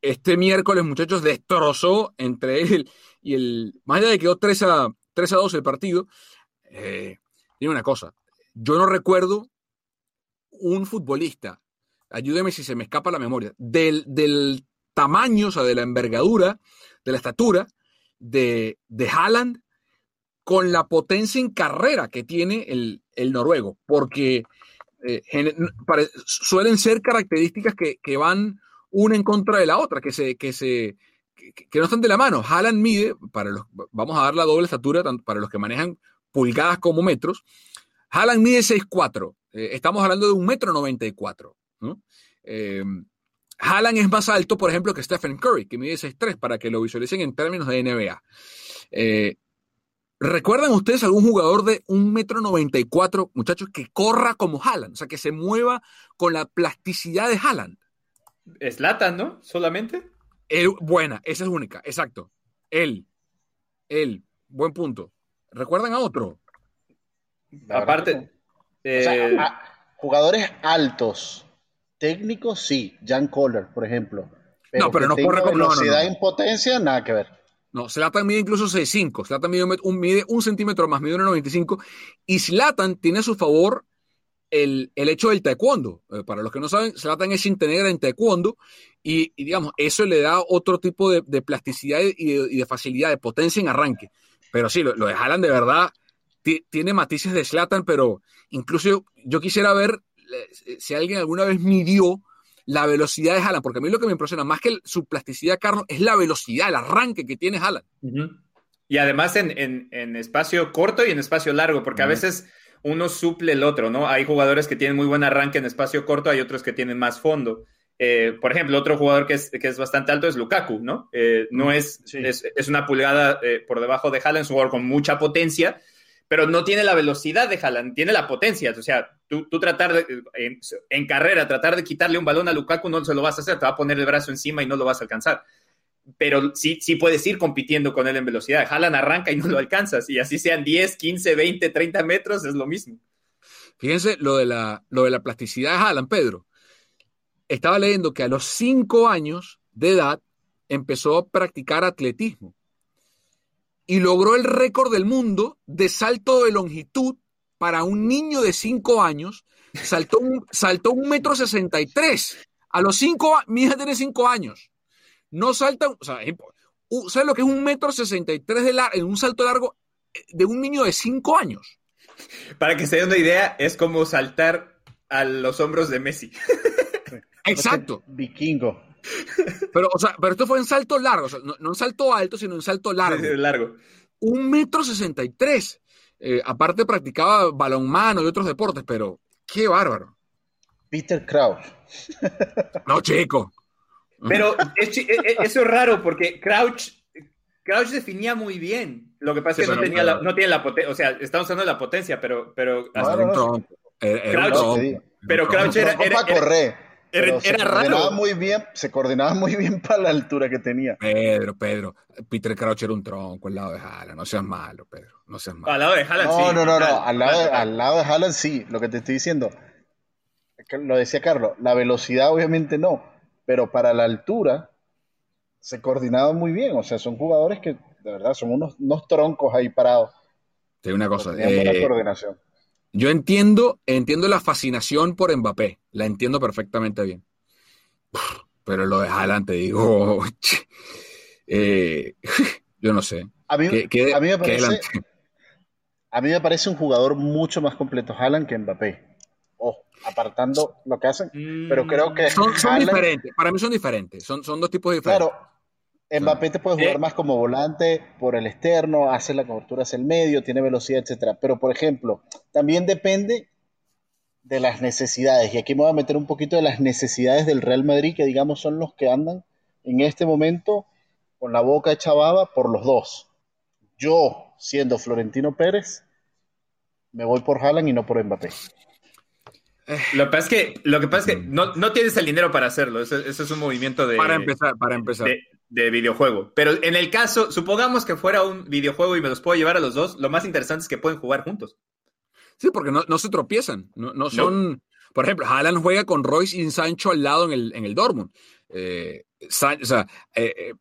este miércoles, muchachos, destrozó entre él y el, más allá de que quedó 3 a, 3 a 2 el partido, eh, una cosa, yo no recuerdo un futbolista, ayúdeme si se me escapa la memoria, del, del tamaño, o sea, de la envergadura, de la estatura de, de Haaland con la potencia en carrera que tiene el, noruego, porque eh, suelen ser características que, van una en contra de la otra, que, se, que, se, que, no están de la mano. Haaland mide, para los, vamos a dar la doble estatura para los que manejan pulgadas como metros, Haaland mide 6'4", eh, estamos hablando de un metro 94. ¿no? Eh, Haaland es más alto, por ejemplo, que Stephen Curry, que mide 6'3", para que lo visualicen en términos de NBA. Eh, ¿Recuerdan ustedes algún jugador de un metro 94, muchachos, que corra como Haaland? O sea, que se mueva con la plasticidad de Haaland. Slatan, ¿no? Solamente. buena, esa es única, exacto. Él, él, buen punto. ¿Recuerdan a otro? Aparte, eh, jugadores altos, técnicos, sí. Jan Kohler, por ejemplo. no, pero no corre como velocidad no, impotencia, nada que ver. No, Zlatan mide incluso 6'5. Zlatan mide un, mide un centímetro más, mide 1,95. Y Zlatan tiene a su favor el, hecho del taekwondo. Eh, para los que no saben, Zlatan es internegra en taekwondo. Y, digamos, eso le da otro tipo de, plasticidad y de, facilidad, de potencia en arranque. Pero sí, lo, lo de Haaland de verdad tiene matices de Slatan, pero incluso yo, quisiera ver si alguien alguna vez midió la velocidad de Haaland, porque a mí lo que me impresiona más que su plasticidad, Carlos, es la velocidad, el arranque que tiene Haaland. Y además en, espacio corto y en espacio largo, porque a veces uno suple el otro, ¿no? Hay jugadores que tienen muy buen arranque en espacio corto, hay otros que tienen más fondo. Eh, por ejemplo, otro jugador que es, que es, bastante alto es Lukaku, ¿no? Eh, no es, es, una pulgada por debajo de Haaland, es un jugador con mucha potencia, pero no tiene la velocidad de Haaland, tiene la potencia. O sea, tú, tratar de, en, carrera, tratar de quitarle un balón a Lukaku no se lo vas a hacer, te va a poner el brazo encima y no lo vas a alcanzar. Pero sí, sí puedes ir compitiendo con él en velocidad. Haaland arranca y no lo alcanzas. Y así sean 10, 15, 20, 30 metros, es lo mismo. Fíjense lo de la, lo de la plasticidad de Haaland, Pedro. Estaba leyendo que a los 5 años de edad empezó a practicar atletismo y logró el récord del mundo de salto de longitud para un niño de 5 años. Saltó un, saltó un metro 63. A los 5, mi hija tiene 5 años. No salta, o sea, ¿sabes lo que es un metro 63 de en un salto largo eh, de un niño de 5 años? Para que se den una idea, es como saltar a los hombros de Messi. (laughs) Exacto. Vikingo. Pero, o sea, pero esto fue en salto largo, no, en salto alto, sino en salto largo. (laughs) largo. Un metro sesenta y tres. Eh, aparte practicaba balonmano y otros deportes, pero qué bárbaro. Peter Crouch. No, chico. Pero e, e, eso es raro porque Crouch, Crouch definía muy bien. Lo que pasa es que no, tenía la, no tiene la potencia, o sea, estamos usando la potencia, pero... pero pero Crouch era, era, era, raro. Muy bien, se coordinaba muy bien (laughs) para la altura que tenía. Pedro, Pedro. Peter Crouch era un tronco al lado de Haaland. No seas malo, Pedro. No seas malo. Al lado de Haaland no, sí. No, no, no. Al lado, de, al lado de Haaland sí. Lo que te estoy diciendo. Lo decía Carlos. La velocidad obviamente no. Pero para la altura se coordinaba muy bien. O sea, son jugadores que de verdad son unos, unos troncos ahí parados. Te una cosa. Eh, coordinación. Yo entiendo, entiendo la fascinación por Mbappé, la entiendo perfectamente bien. Pero lo de Haaland, te digo, (laughs) eh, (laughs) yo no sé. A mí, me parece, a mí me parece un jugador mucho más completo Haaland que Mbappé. Apartando lo que hacen, pero creo que son, diferentes. Para mí son diferentes, son, son dos tipos diferentes. Claro, Mbappé te puede jugar más como volante por el externo, hace la cobertura hacia el medio, tiene velocidad, etcétera. Pero, por ejemplo, también depende de las necesidades. Y aquí me voy a meter un poquito de las necesidades del Real Madrid, que digamos son los que andan en este momento con la boca hecha baba por los dos. Yo, siendo Florentino Pérez, me voy por Haaland y no por Mbappé. Lo que pasa es que, lo que, pasa es que no, no tienes el dinero para hacerlo. Eso, eso es un movimiento de. Para empezar, para empezar. De, de, videojuego. Pero en el caso, supongamos que fuera un videojuego y me los puedo llevar a los dos, lo más interesante es que pueden jugar juntos. Sí, porque no, no se tropiezan. No, no son. No. Por ejemplo, Haaland juega con Royce y Sancho al lado en el, en el Dortmund. Eh, San, o sea, eh,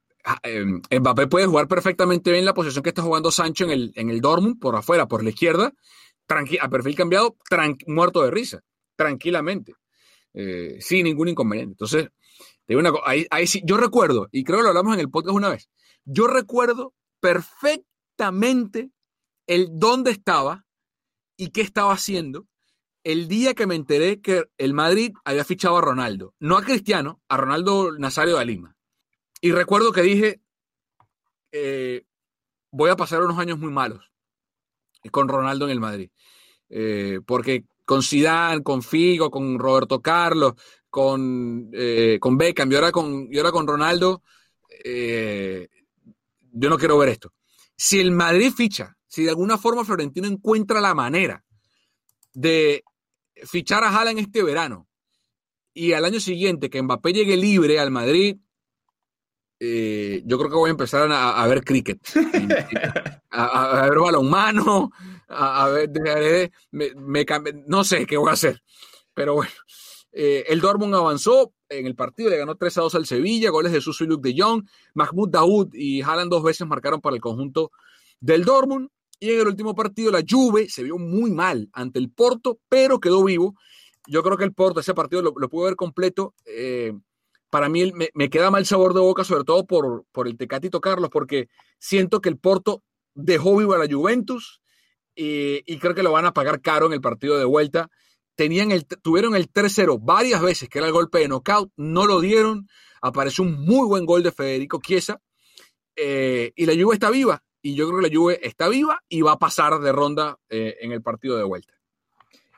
eh, Mbappé puede jugar perfectamente bien la posición que está jugando Sancho en el, en el Dortmund, por afuera, por la izquierda, a perfil cambiado, muerto de risa, tranquilamente, eh, sin ningún inconveniente. Entonces, una, ahí, ahí sí, yo recuerdo, y creo que lo hablamos en el podcast una vez, yo recuerdo perfectamente el dónde estaba y qué estaba haciendo el día que me enteré que el Madrid había fichado a Ronaldo, no a Cristiano, a Ronaldo Nazario de Lima. Y recuerdo que dije, eh, voy a pasar unos años muy malos con Ronaldo en el Madrid. Eh, porque con Zidane, con Figo, con Roberto Carlos, con, eh, con Beckham y ahora con, y ahora con Ronaldo, eh, yo no quiero ver esto. Si el Madrid ficha, si de alguna forma Florentino encuentra la manera de fichar a Haaland este verano y al año siguiente que Mbappé llegue libre al Madrid, eh, yo creo que voy a empezar a, ver cricket, a, ver balonmano, a, ver, me, no sé qué voy a hacer, pero bueno. Eh, el Dortmund avanzó en el partido, le ganó 3 a 2 al Sevilla, goles de Suso y Luke de Jong, Mahmoud Daoud y Haaland dos veces marcaron para el conjunto del Dortmund. Y en el último partido la Juve se vio muy mal ante el Porto, pero quedó vivo. Yo creo que el Porto, ese partido lo, lo pude ver completo. Eh, para mí me, queda mal sabor de boca, sobre todo por, por el Tecatito Carlos, porque siento que el Porto dejó vivo a la Juventus y, y creo que lo van a pagar caro en el partido de vuelta tenían el, tuvieron el 3-0 varias veces, que era el golpe de knockout, no lo dieron, apareció un muy buen gol de Federico Chiesa, eh, y la Juve está viva, y yo creo que la Juve está viva y va a pasar de ronda eh, en el partido de vuelta.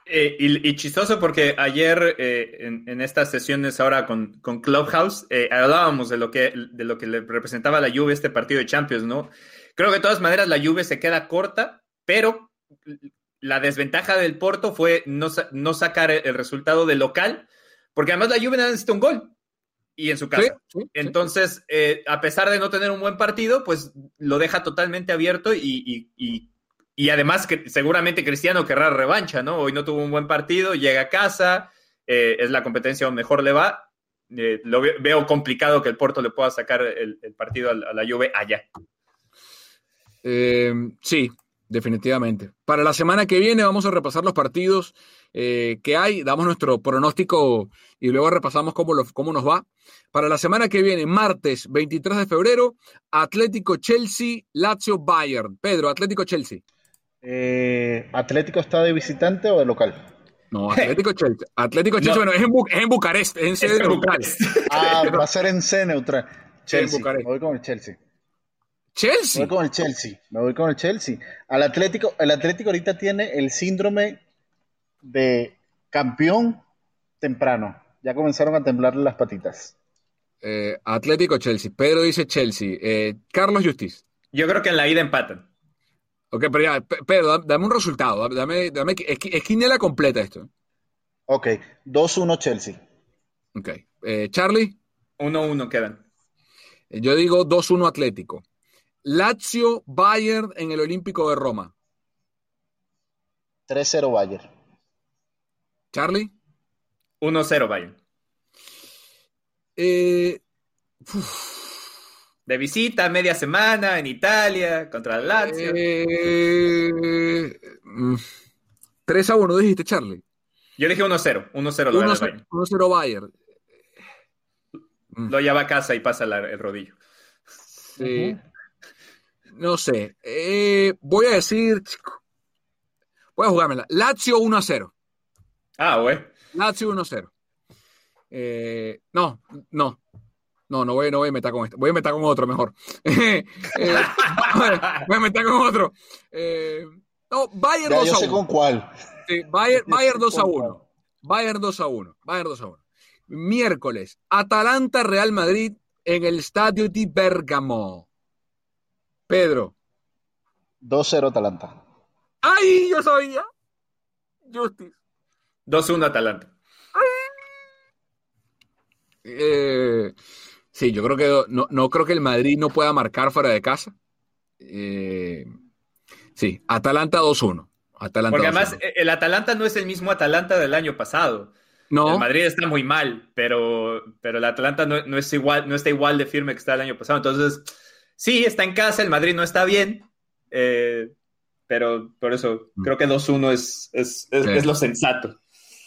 Eh, y, chistoso porque ayer en, estas sesiones ahora con, con Clubhouse hablábamos de lo, que, de lo que le representaba la Juve este partido de Champions, ¿no? Creo que de todas maneras la Juve se queda corta, pero la desventaja del Porto fue no, no sacar el resultado de local, porque además la Juve necesita un gol y en su casa. Sí, sí, Entonces. Eh, a pesar de no tener un buen partido, pues lo deja totalmente abierto y, y, y, y, además que seguramente Cristiano querrá revancha, ¿no? Hoy no tuvo un buen partido, llega a casa, eh, es la competencia donde mejor le va. Eh, lo veo complicado que el Porto le pueda sacar el, el partido a la, a la Juve allá. Sí, definitivamente. Para la semana que viene vamos a repasar los partidos eh, que hay, damos nuestro pronóstico y luego repasamos cómo, lo, cómo nos va. Para la semana que viene, martes 23 de febrero, Atlético Chelsea, Lazio Bayern. Pedro, Atlético Chelsea. Eh, ¿Atlético está de visitante o de local? No, Atlético (laughs) Chelsea. Atlético Chelsea, no. bueno, es en, Bu es en Bucarest, es en sede neutral. Ah, va a ser en sede neutral. Chelsea, voy con el Chelsea. Chelsea. Me voy con el Chelsea. Me voy con el Chelsea. Al Atlético, el Atlético ahorita tiene el síndrome de campeón temprano. Ya comenzaron a temblarle las patitas. Eh, Atlético Chelsea. Pedro dice Chelsea. Eh, Carlos Justiz. Yo creo que en la ida empatan. Ok, pero ya, Pedro, dame un resultado. Dame, dame esquinela completa esto. Ok, 2-1 Chelsea. Ok. Eh, Charlie. 1-1 quedan. Yo digo 2-1 Atlético. Lazio Bayern en el Olímpico de Roma. 3-0 Bayern. Charlie. 1-0 Bayern. Eh, de visita, media semana en Italia contra el Lazio. Eh, 3 a 1, dijiste, Charlie. Yo dije 1-0. 1-0 lo 1-0 Bayern. Lo lleva a casa y pasa la, el rodillo. Sí. Uh -huh no sé, eh, voy a decir, voy a jugármela, Lazio 1 a 0. Ah, güey. Lazio 1 a 0. Eh, no, no, no, no voy, no voy a meter con esto, voy a meter con otro mejor. (laughs) eh, voy a meter con otro. Eh, no, Bayern ya, 2 yo a 1. sé con cuál. Sí, Bayern, Bayern 2 a 1. Bayern 2 a 1. Bayern 2 a 1. Miércoles, Atalanta Real Madrid en el estadio di Bergamo. Pedro. 2-0 Atalanta. ¡Ay, yo sabía! Justice. 2-1 Atalanta. Eh, sí, yo creo que no, no, creo que el Madrid no pueda marcar fuera de casa. Eh, sí, Atalanta 2-1. Atalanta Porque además el Atalanta no es el mismo Atalanta del año pasado. No. El Madrid está muy mal, pero, pero el Atalanta no, no, es igual, no está igual de firme que está el año pasado. Entonces, sí, está en casa, el Madrid no está bien, eh, pero por eso mm. creo que 2-1 es, es, es, es, lo sensato.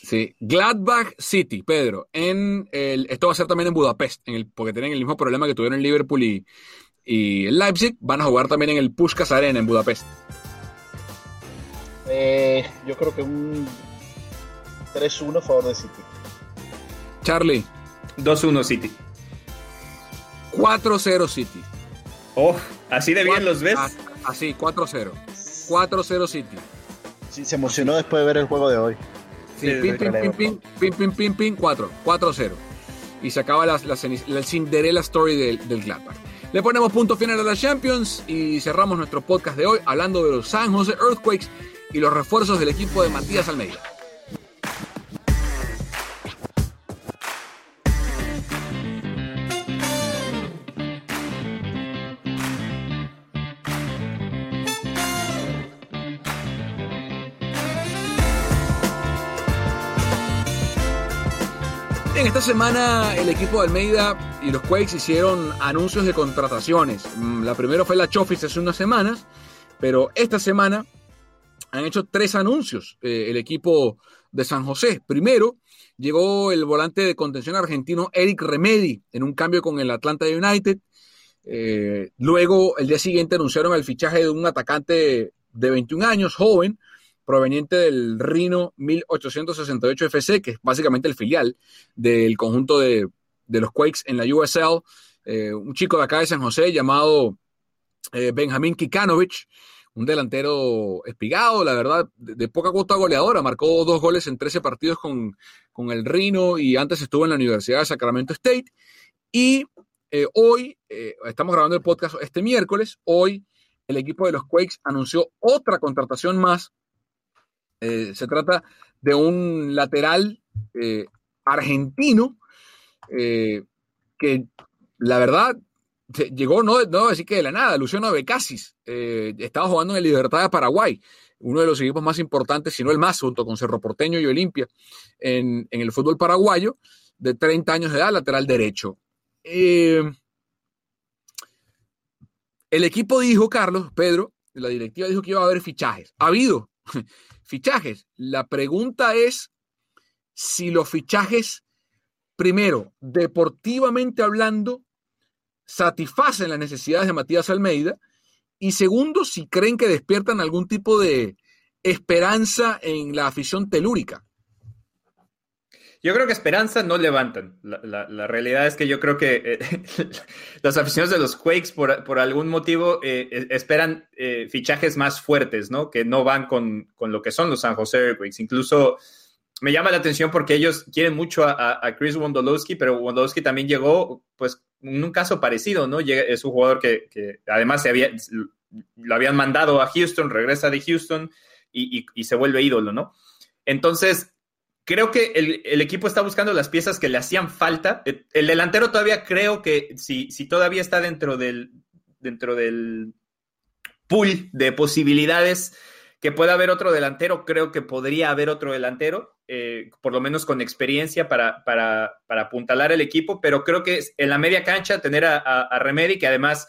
Sí, Gladbach City, Pedro. En el, esto va a ser también en Budapest, en el, porque tienen el mismo problema que tuvieron en Liverpool y, y el Leipzig. Van a jugar también en el Puskas Arena en Budapest. Eh, yo creo que un 3-1 a favor de City. Charlie. 2-1 City. 4-0 City. Oh, así de bien los ves. Ah, así, 4-0. 4-0 City. Sí, se emocionó después de ver el juego de hoy. Sí, pin, pin, pin, pin, pin, pin, 4. 4-0. Y se acaba la, la, la Cinderella Story del, del Gladbach. Le ponemos punto final a la Champions y cerramos nuestro podcast de hoy hablando de los San Jose Earthquakes y los refuerzos del equipo de Matías Almeida. Esta semana el equipo de Almeida y los Quakes hicieron anuncios de contrataciones. Mm, la primera fue la Chofis hace unas semanas, pero esta semana han hecho tres anuncios eh, el equipo de San José. Primero, llegó el volante de contención argentino Eric Remedi en un cambio con el Atlanta United. Eh, luego, el día siguiente anunciaron el fichaje de un atacante de 21 años, joven, proveniente del Rino 1868 FC, que es básicamente el filial del conjunto de, los Quakes en la USL, eh, un chico de acá de San José llamado eh, Benjamín Kikanovich, un delantero espigado, la verdad, de, poca costa goleadora, marcó dos goles en 13 partidos con, con, el Rino y antes estuvo en la Universidad de Sacramento State. Y eh, hoy, estamos grabando el podcast este miércoles, hoy el equipo de los Quakes anunció otra contratación más eh, se trata de un lateral eh, argentino eh, que la verdad llegó, no, no decir que de la nada, Luciano Becasis, estaba jugando en el Libertad de Paraguay, uno de los equipos más importantes, si no el más, junto con Cerro Porteño y Olimpia, en el fútbol paraguayo, de 30 años de edad, lateral derecho. el equipo dijo, Carlos, Pedro, la directiva dijo que iba a haber fichajes. Ha habido fichajes. La pregunta es si los fichajes, primero, deportivamente hablando, satisfacen las necesidades de Matías Almeida y segundo, si creen que despiertan algún tipo de esperanza en la afición telúrica. Yo creo que esperanza no levantan. La, realidad es que yo creo que eh, (laughs) los aficionados de los Quakes, por, algún motivo, eh, eh, esperan fichajes más fuertes, ¿no? Que no van con, lo que son los San Jose Quakes. Incluso me llama la atención porque ellos quieren mucho a, Chris Wondolowski, pero Wondolowski también llegó, pues, en un caso parecido, ¿no? es un jugador que, además se había, lo habían mandado a Houston, regresa de Houston y, y se vuelve ídolo, ¿no? Entonces, creo que el, equipo está buscando las piezas que le hacían falta. El delantero todavía creo que si, si todavía está dentro del, dentro del pool de posibilidades que pueda haber otro delantero, creo que podría haber otro delantero, eh, por lo menos con experiencia para, para, para, apuntalar el equipo, pero creo que en la media cancha tener a, a Remedy, que además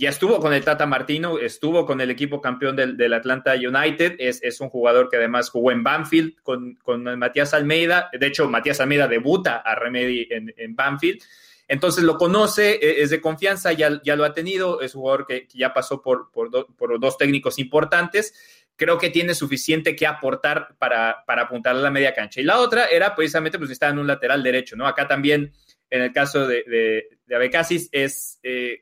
ya estuvo con el Tata Martino, estuvo con el equipo campeón del, Atlanta United, es, un jugador que además jugó en Banfield con, Matías Almeida, de hecho Matías Almeida debuta a Remedy en, Banfield, entonces lo conoce, e, es de confianza, ya, ya lo ha tenido, es un jugador que, ya pasó por, por, dos técnicos importantes, creo que tiene suficiente que aportar para, para apuntar a la media cancha. Y la otra era precisamente pues estaba en un lateral derecho, ¿no? Acá también, en el caso de, de, de Abecasis, es... Eh,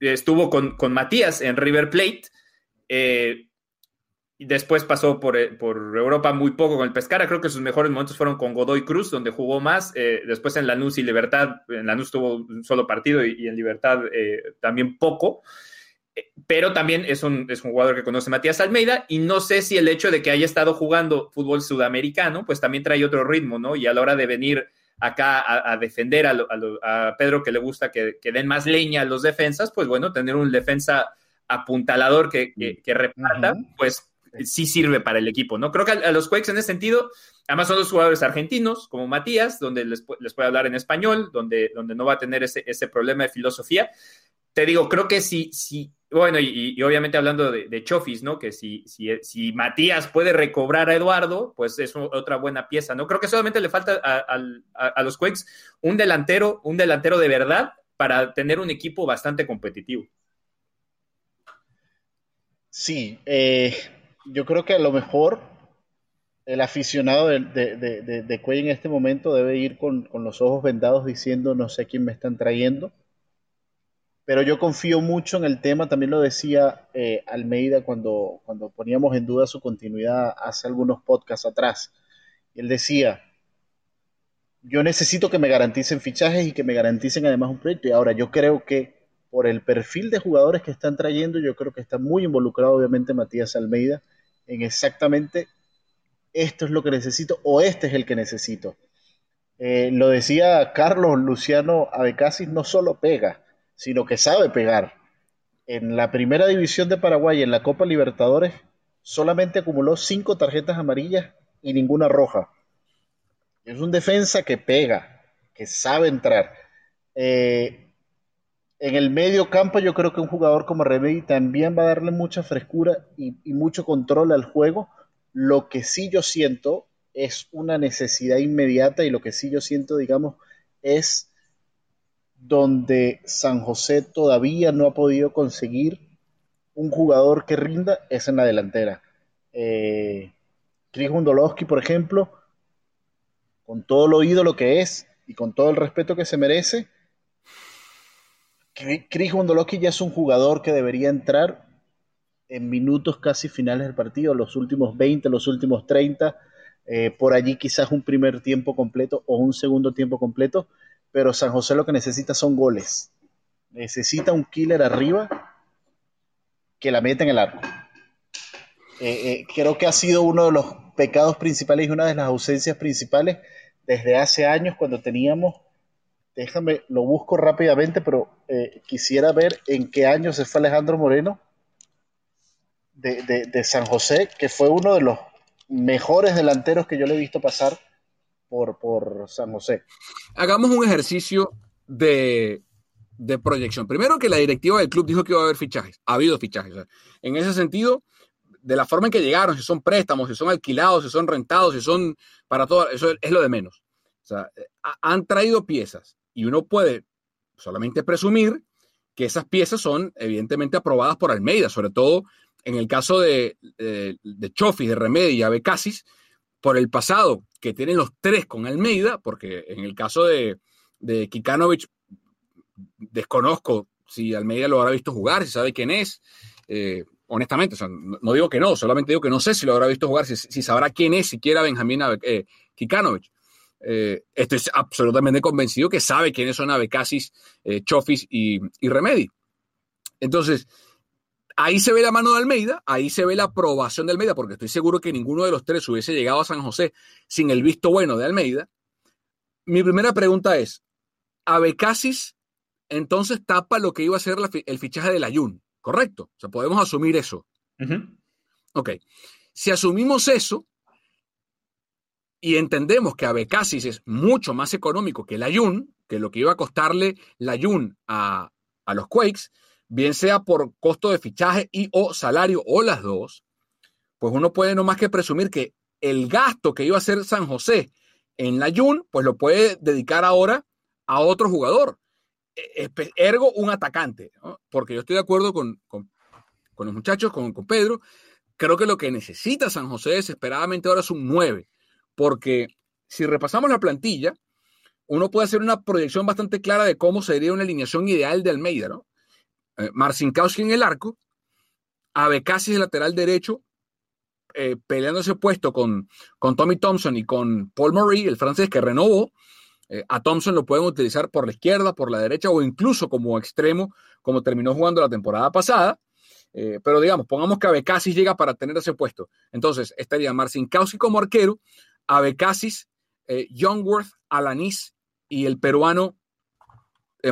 estuvo con, Matías en River Plate. Eh, después pasó por, por, Europa muy poco con el Pescara. Creo que sus mejores momentos fueron con Godoy Cruz, donde jugó más. después en Lanús y Libertad. En Lanús tuvo un solo partido y, y en Libertad también poco pero también es un, es un, jugador que conoce Matías Almeida y no sé si el hecho de que haya estado jugando fútbol sudamericano, pues también trae otro ritmo, ¿no? Y a la hora de venir acá a, defender a, Pedro que le gusta que, den más leña a los defensas, pues bueno, tener un defensa apuntalador que, que, reparta, pues sí sirve para el equipo, ¿no? Creo que a, los Quakes en ese sentido, además son los jugadores argentinos, como Matías, donde les, les, puede hablar en español, donde, donde no va a tener ese, ese problema de filosofía. Te digo, creo que si, si bueno, y, obviamente hablando de, Chofis, ¿no? Que si, si, si, Matías puede recobrar a Eduardo, pues es otra buena pieza, ¿no? Creo que solamente le falta a, los Quakes un delantero, un delantero de verdad para tener un equipo bastante competitivo. Sí, eh, yo creo que a lo mejor el aficionado de, de, de, en este momento debe ir con, con los ojos vendados diciendo no sé quién me están trayendo pero yo confío mucho en el tema, también lo decía eh, Almeida cuando, cuando poníamos en duda su continuidad hace algunos podcasts atrás. Él decía, yo necesito que me garanticen fichajes y que me garanticen además un proyecto. Y ahora yo creo que por el perfil de jugadores que están trayendo, yo creo que está muy involucrado obviamente Matías Almeida en exactamente esto es lo que necesito o este es el que necesito. Eh, lo decía Carlos Luciano Abecasis, no solo pega, sino que sabe pegar. En la primera división de Paraguay, en la Copa Libertadores, solamente acumuló cinco tarjetas amarillas y ninguna roja. Es un defensa que pega, que sabe entrar. Eh, en el medio campo yo creo que un jugador como Remedy también va a darle mucha frescura y, y, mucho control al juego. Lo que sí yo siento es una necesidad inmediata y lo que sí yo siento, digamos, es donde San José todavía no ha podido conseguir un jugador que rinda es en la delantera. Eh, Chris por ejemplo, con todo lo ídolo que es y con todo el respeto que se merece, Chris Gundolowski ya es un jugador que debería entrar en minutos casi finales del partido, los últimos 20, los últimos 30, eh, por allí quizás un primer tiempo completo o un segundo tiempo completo, pero San José lo que necesita son goles. Necesita un killer arriba que la meta en el arco. Eh, eh, creo que ha sido uno de los pecados principales y una de las ausencias principales desde hace años cuando teníamos, déjame, lo busco rápidamente, pero eh, quisiera ver en qué año se fue Alejandro Moreno de, de San José, que fue uno de los mejores delanteros que yo le he visto pasar por, San José. Hagamos un ejercicio de, proyección. Primero que la directiva del club dijo que iba a haber fichajes. Ha habido fichajes. en ese sentido, de la forma en que llegaron, si son préstamos, si son alquilados, si son rentados, si son para todo, eso es lo de menos. O sea, han traído piezas y uno puede solamente presumir que esas piezas son evidentemente aprobadas por Almeida, sobre todo en el caso de, de, de Chofis, de Remedi y Abecasis, por el pasado que tienen los tres con Almeida, porque en el caso de, de Kikanovic, desconozco si Almeida lo habrá visto jugar, si sabe quién es. Eh, honestamente, no, digo que no, solamente digo que no sé si lo habrá visto jugar, si, sabrá quién es siquiera Benjamín eh, Kikanovic. Eh, estoy absolutamente convencido que sabe quiénes son Abecasis, Chofis y, y Remedi. Entonces, Ahí se ve la mano de Almeida, ahí se ve la aprobación de Almeida, porque estoy seguro que ninguno de los tres hubiese llegado a San José sin el visto bueno de Almeida. Mi primera pregunta es, Abecasis entonces tapa lo que iba a ser el fichaje del Ayun, ¿correcto? O sea, podemos asumir eso. Ok. Si asumimos eso y entendemos que Abecasis es mucho más económico que el Ayun, que lo que iba a costarle la Ayun a, a los Quakes, bien sea por costo de fichaje y o salario o las dos, pues uno puede no más que presumir que el gasto que iba a hacer San José en la Jun, pues lo puede dedicar ahora a otro jugador. E, ergo, un atacante, porque yo estoy de acuerdo con, los muchachos, con, con, Pedro. Creo que lo que necesita San José desesperadamente ahora es un 9, porque si repasamos la plantilla, uno puede hacer una proyección bastante clara de cómo sería una alineación ideal de Almeida, ¿no? Eh, Marcinkowski en el arco, Abecasis de lateral derecho, eh, peleando ese puesto con, con Tommy Thompson y con Paul Murray, el francés que renovó. Eh, a Thompson lo pueden utilizar por la izquierda, por la derecha o incluso como extremo, como terminó jugando la temporada pasada. Pero digamos, pongamos que Abecasis llega para tener ese puesto. Entonces estaría Marcin Kausi como arquero, Abecasis, Youngworth, Alanis y el peruano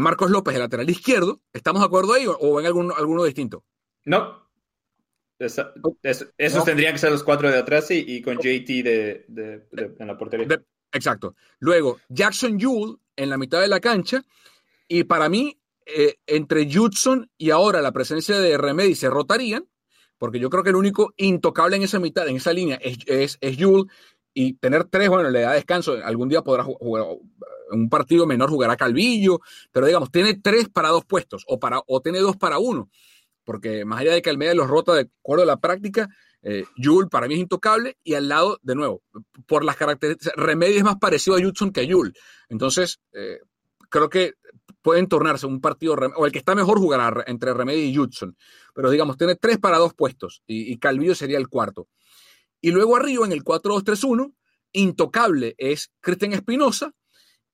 Marcos López, el lateral izquierdo. ¿Estamos de acuerdo ahí o, ven alguno, alguno distinto? No. esos tendrían que ser los cuatro de atrás y, con JT de, en la portería. exacto. Luego, Jackson Yule en la mitad de la cancha. Y para mí, eh, entre Judson y ahora la presencia de Remedy se rotarían, porque yo creo que el único intocable en esa mitad, en esa línea, es, es, es y tener tres, bueno, le da descanso, algún día podrá jugar un partido menor, jugará Calvillo, pero digamos, tiene tres para dos puestos, o, para, o tiene dos para uno, porque más allá de que Almeida los rota de acuerdo a la práctica, eh, para mí es intocable, y al lado, de nuevo, por las características, Remedy es más parecido a Judson que a Yul, entonces, eh, creo que pueden tornarse un partido, o el que está mejor jugará entre Remedy y Judson. Pero digamos, tiene tres para dos puestos y, Calvillo sería el cuarto. Y luego arriba en el 4-2-3-1, intocable es Cristian Espinosa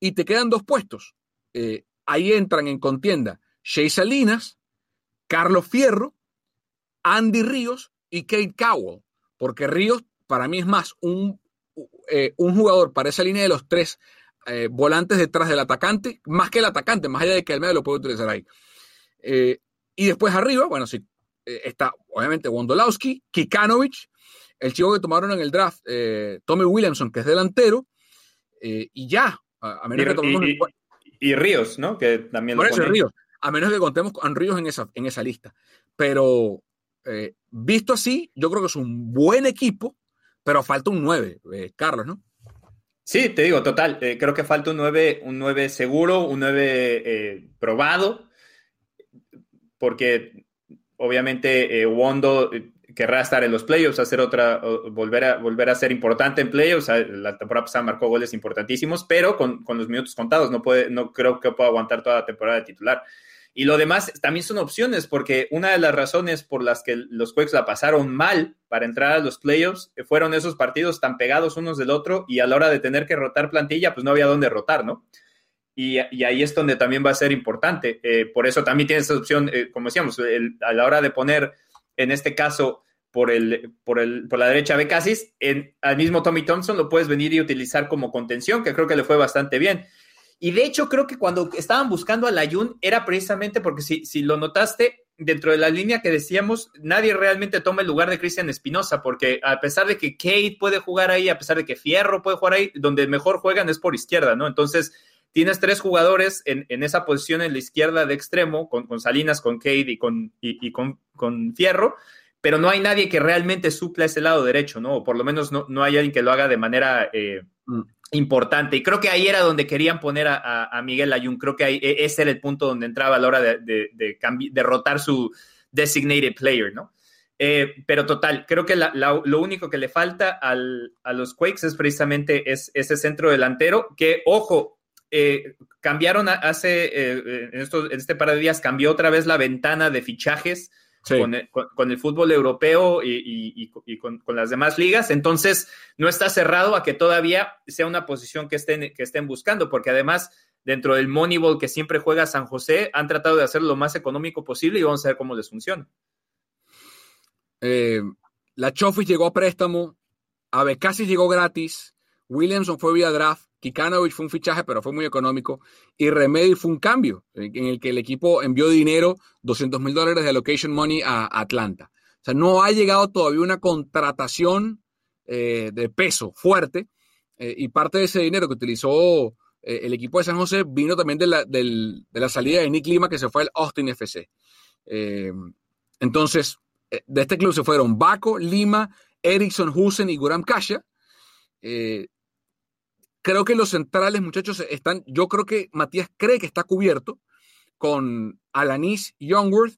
y te quedan dos puestos. Eh, ahí entran en contienda Shea Salinas, Carlos Fierro, Andy Ríos y Kate Cowell, porque Ríos para mí es más un, eh, un jugador para esa línea de los tres eh, volantes detrás del atacante, más que el atacante, más allá de que el medio lo puede utilizar ahí. Y después arriba, bueno, sí, está obviamente Wondolowski, Kikanovic, el chico que tomaron en el draft, Tommy Williamson, que es delantero, y ya, a, menos y, que y, Ríos, ¿no? Que también Por eso Ríos, a menos que contemos con Ríos en esa, en esa lista. Pero visto así, yo creo que es un buen equipo, pero falta un 9, Carlos, ¿no? Sí, te digo, total. Eh, creo que falta un 9, un 9 seguro, un 9 eh, probado, porque obviamente eh, Wondo eh, querrá estar en los playoffs, hacer otra, volver a, volver a ser importante en playoffs. La temporada pasada marcó goles importantísimos, pero con, con los minutos contados. No, puede, no creo que pueda aguantar toda la temporada de titular. Y lo demás también son opciones, porque una de las razones por las que los Quakes la pasaron mal para entrar a los playoffs fueron esos partidos tan pegados unos del otro y a la hora de tener que rotar plantilla, pues no había dónde rotar, ¿no? Y, ahí es donde también va a ser importante. Eh, por eso también tienes esa opción, eh, como decíamos, a la hora de poner, en este caso, por, el, por, el, por la derecha Becasis, en, al mismo Tommy Thompson lo puedes venir y utilizar como contención, que creo que le fue bastante bien. Y de hecho, creo que cuando estaban buscando a Layun era precisamente porque si, si lo notaste, dentro de la línea que decíamos, nadie realmente toma el lugar de Cristian Espinosa, porque a pesar de que Kate puede jugar ahí, a pesar de que Fierro puede jugar ahí, donde mejor juegan es por izquierda, ¿no? Entonces, tienes tres jugadores en, en esa posición en la izquierda de extremo, con, con Salinas, con Kate y con, y, con, con, Fierro, pero no hay nadie que realmente supla ese lado derecho, ¿no? O por lo menos no, no hay alguien que lo haga de manera... Eh, mm importante. Y creo que ahí era donde querían poner a, Miguel Ayun. Creo que ahí, e, ese era el punto donde entraba a la hora de, de, derrotar su designated player, ¿no? Eh, pero total, creo que lo único que le falta a los Quakes es precisamente ese centro delantero que, ojo, eh, cambiaron hace, eh, en, en, este par de días, cambió otra vez la ventana de fichajes con, el, fútbol europeo y, con, las demás ligas. Entonces, no está cerrado a que todavía sea una posición que estén, que estén buscando, porque además, dentro del Moneyball que siempre juega San José, han tratado de hacerlo lo más económico posible y vamos a ver cómo les funciona. Eh, la Chofis llegó a préstamo, casi llegó gratis, Williamson fue vía draft, Kikanovic fue un fichaje, pero fue muy económico. Y Remedy fue un cambio en el que el equipo envió dinero, 200 mil dólares de allocation money a Atlanta. O sea, no ha llegado todavía una contratación eh, de peso fuerte. Eh, y parte de ese dinero que utilizó eh, el equipo de San José vino también de la, de la, salida de Nick Lima, que se fue al Austin FC. entonces, de este club se fueron Baco, Lima, Erickson, Husen y Guram Kasha creo que los centrales, muchachos, están. Yo creo que Matías cree que está cubierto con Alanis Youngworth,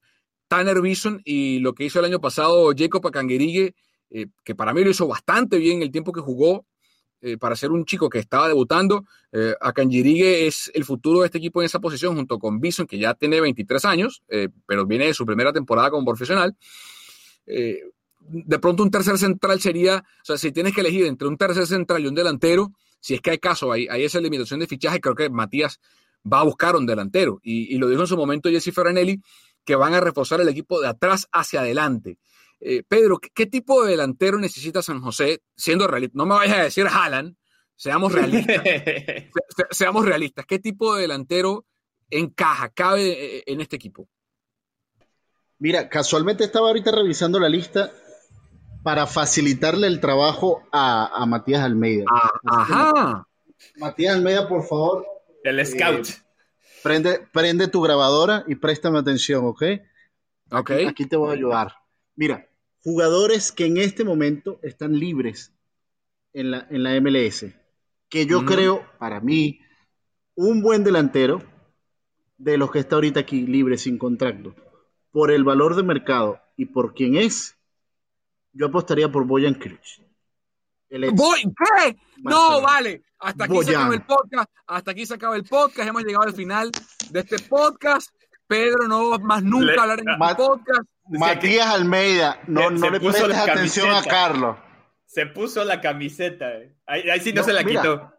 Tanner Bison y lo que hizo el año pasado Jacob Akangerige, eh, que para mí lo hizo bastante bien el tiempo que jugó. Eh, para ser un chico que estaba debutando, eh, es el futuro de este equipo en esa posición, junto con Bison, que ya tiene 23 años, eh, pero viene de su primera temporada como profesional. de pronto un tercer central sería, o sea, si tienes que elegir entre un tercer central y un delantero, si es que hay caso, hay, hay esa limitación de fichaje, creo que Matías va a buscar un delantero. Y, lo dijo en su momento Jesse Ferranelli, que van a reforzar el equipo de atrás hacia adelante. Eh, Pedro, ¿qué, tipo de delantero necesita San José siendo realista? No me vayas a decir Haaland, seamos realistas. (laughs) seamos realistas. ¿Qué tipo de delantero encaja, cabe eh, en este equipo? Mira, casualmente estaba ahorita revisando la lista para facilitarle el trabajo a, Matías Almeida. Ah, ajá. Matías Almeida, por favor. El eh, scout. prende, prende tu grabadora y préstame atención, ¿ok? Ok. Aquí, te voy a ayudar. Mira, jugadores que en este momento están libres en la, en la MLS, que yo creo, para mí, un buen delantero de los que está ahorita aquí libre sin contrato por el valor de mercado y por quién es, yo apostaría por Boyan Cruz. ¿Voy? ¿Qué? No, vale. Hasta aquí se acaba el podcast. Hasta aquí se acaba el podcast. Hemos llegado al final de este podcast. Pedro no va más nunca a hablar en este podcast. Matías Almeida, no, no le prestes atención a Carlos. Se puso la camiseta. Eh. Ahí, sí no, se la quitó.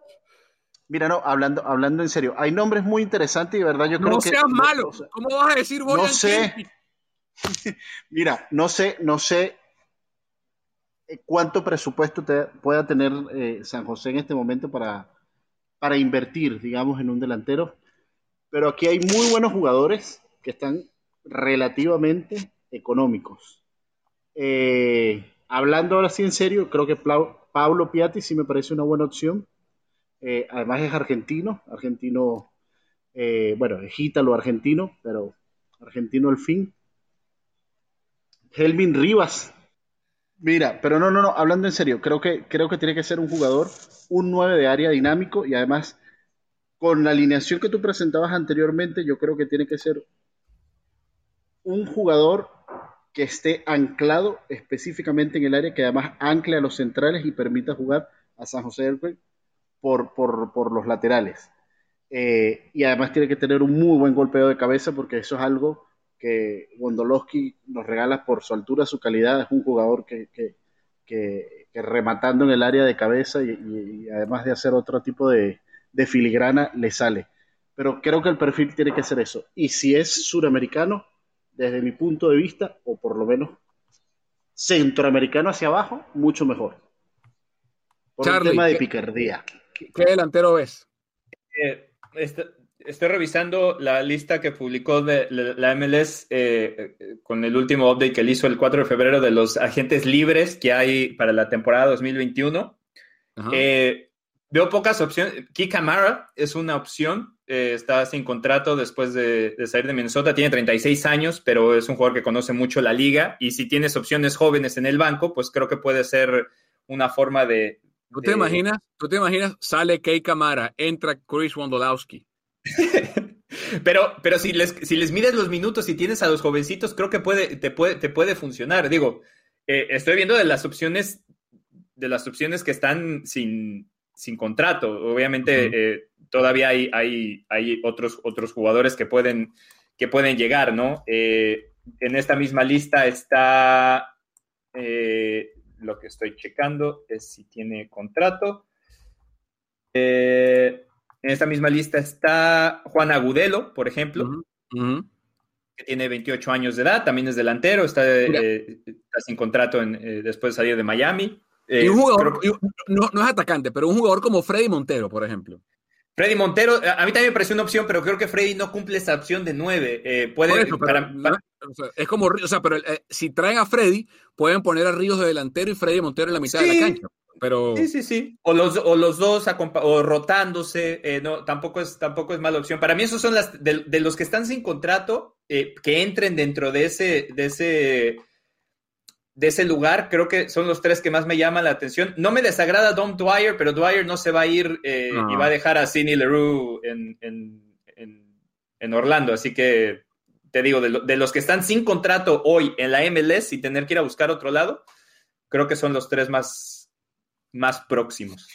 Mira, no, hablando, hablando en serio, hay nombres muy interesantes y de verdad yo creo que. No seas malo. ¿Cómo vas a decir Boyan No sé. (laughs) Mira, no sé, no sé cuánto presupuesto pueda tener eh, San José en este momento para, para invertir, digamos, en un delantero. Pero aquí hay muy buenos jugadores que están relativamente económicos. Eh, hablando ahora sí en serio, creo que Pablo Piatti sí me parece una buena opción. además es argentino, argentino, bueno, es ítalo argentino, pero argentino al fin. Helvin Rivas. Mira, pero no, no, no, hablando en serio, creo que, creo que tiene que ser un jugador, un 9 de área dinámico y además con la alineación que tú presentabas anteriormente, yo creo que tiene que ser un jugador que esté anclado específicamente en el área, que además ancle a los centrales y permita jugar a San José del por, por, los laterales. Eh, y además tiene que tener un muy buen golpeo de cabeza porque eso es algo que Wondolowski nos regala por su altura, su calidad. Es un jugador que, rematando en el área de cabeza y, además de hacer otro tipo de, filigrana, le sale. Pero creo que el perfil tiene que ser eso. Y si es suramericano, desde mi punto de vista, o por lo menos centroamericano hacia abajo, mucho mejor. Por el tema de picardía. ¿Qué, delantero ves? Eh, este, estoy revisando la lista que publicó de la MLS eh, con el último update que él hizo el 4 de febrero de los agentes libres que hay para la temporada 2021. Eh, veo pocas opciones. Kika Mara es una opción. Eh, está sin contrato después de, salir de Minnesota. Tiene 36 años, pero es un jugador que conoce mucho la liga. Y si tienes opciones jóvenes en el banco, pues creo que puede ser una forma de. ¿Tú te imaginas? ¿Tú te imaginas? Sale Kei Kamara, entra Chris Wondolowski. (laughs) pero, pero si les, si les mides los minutos y tienes a los jovencitos, creo que puede, te, puede, te puede funcionar. Digo, eh, estoy viendo de las opciones, de las opciones que están sin, sin contrato. Obviamente, eh, todavía hay, hay, hay, otros, otros jugadores que pueden, que pueden llegar, ¿no? Eh, en esta misma lista está lo que estoy checando es si tiene contrato. Eh, en esta misma lista está Juan Agudelo, por ejemplo, que tiene 28 años de edad, también es delantero, está, eh, sin contrato eh, después de salir de Miami. y un eh, jugador, no, es atacante, pero un jugador como Freddy Montero, por ejemplo. Freddy Montero, a mí también me pareció una opción, pero creo que Freddy no cumple esa opción de nueve. puede, es como, o sea, pero si traen a Freddy, pueden poner a Ríos de delantero y Freddy Montero en la mitad de la cancha. Pero... Sí, sí, sí. O los, o los dos o rotándose, eh, no, tampoco es, tampoco es mala opción. Para mí, esos son las de, los que están sin contrato, eh, que entren dentro de ese, de ese, de ese lugar, creo que son los tres que más me llaman la atención. No me desagrada Dom Dwyer, pero Dwyer no se va a ir eh, y va a dejar a Sidney Leroux en, en, Orlando. Así que te digo, de, de los que están sin contrato hoy en la MLS y tener que ir a buscar otro lado, creo que son los tres más más próximos.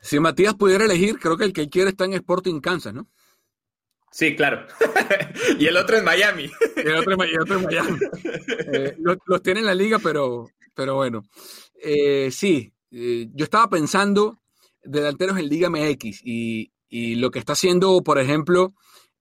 Si Matías pudiera elegir, creo que el que quiere está en Sporting Kansas, ¿no? Sí, claro. (laughs) y el otro en Miami. el otro, en Miami. Eh, los, tiene en la liga, pero, pero bueno. Eh, sí, eh, yo estaba pensando delanteros en Liga MX y, lo que está haciendo, por ejemplo,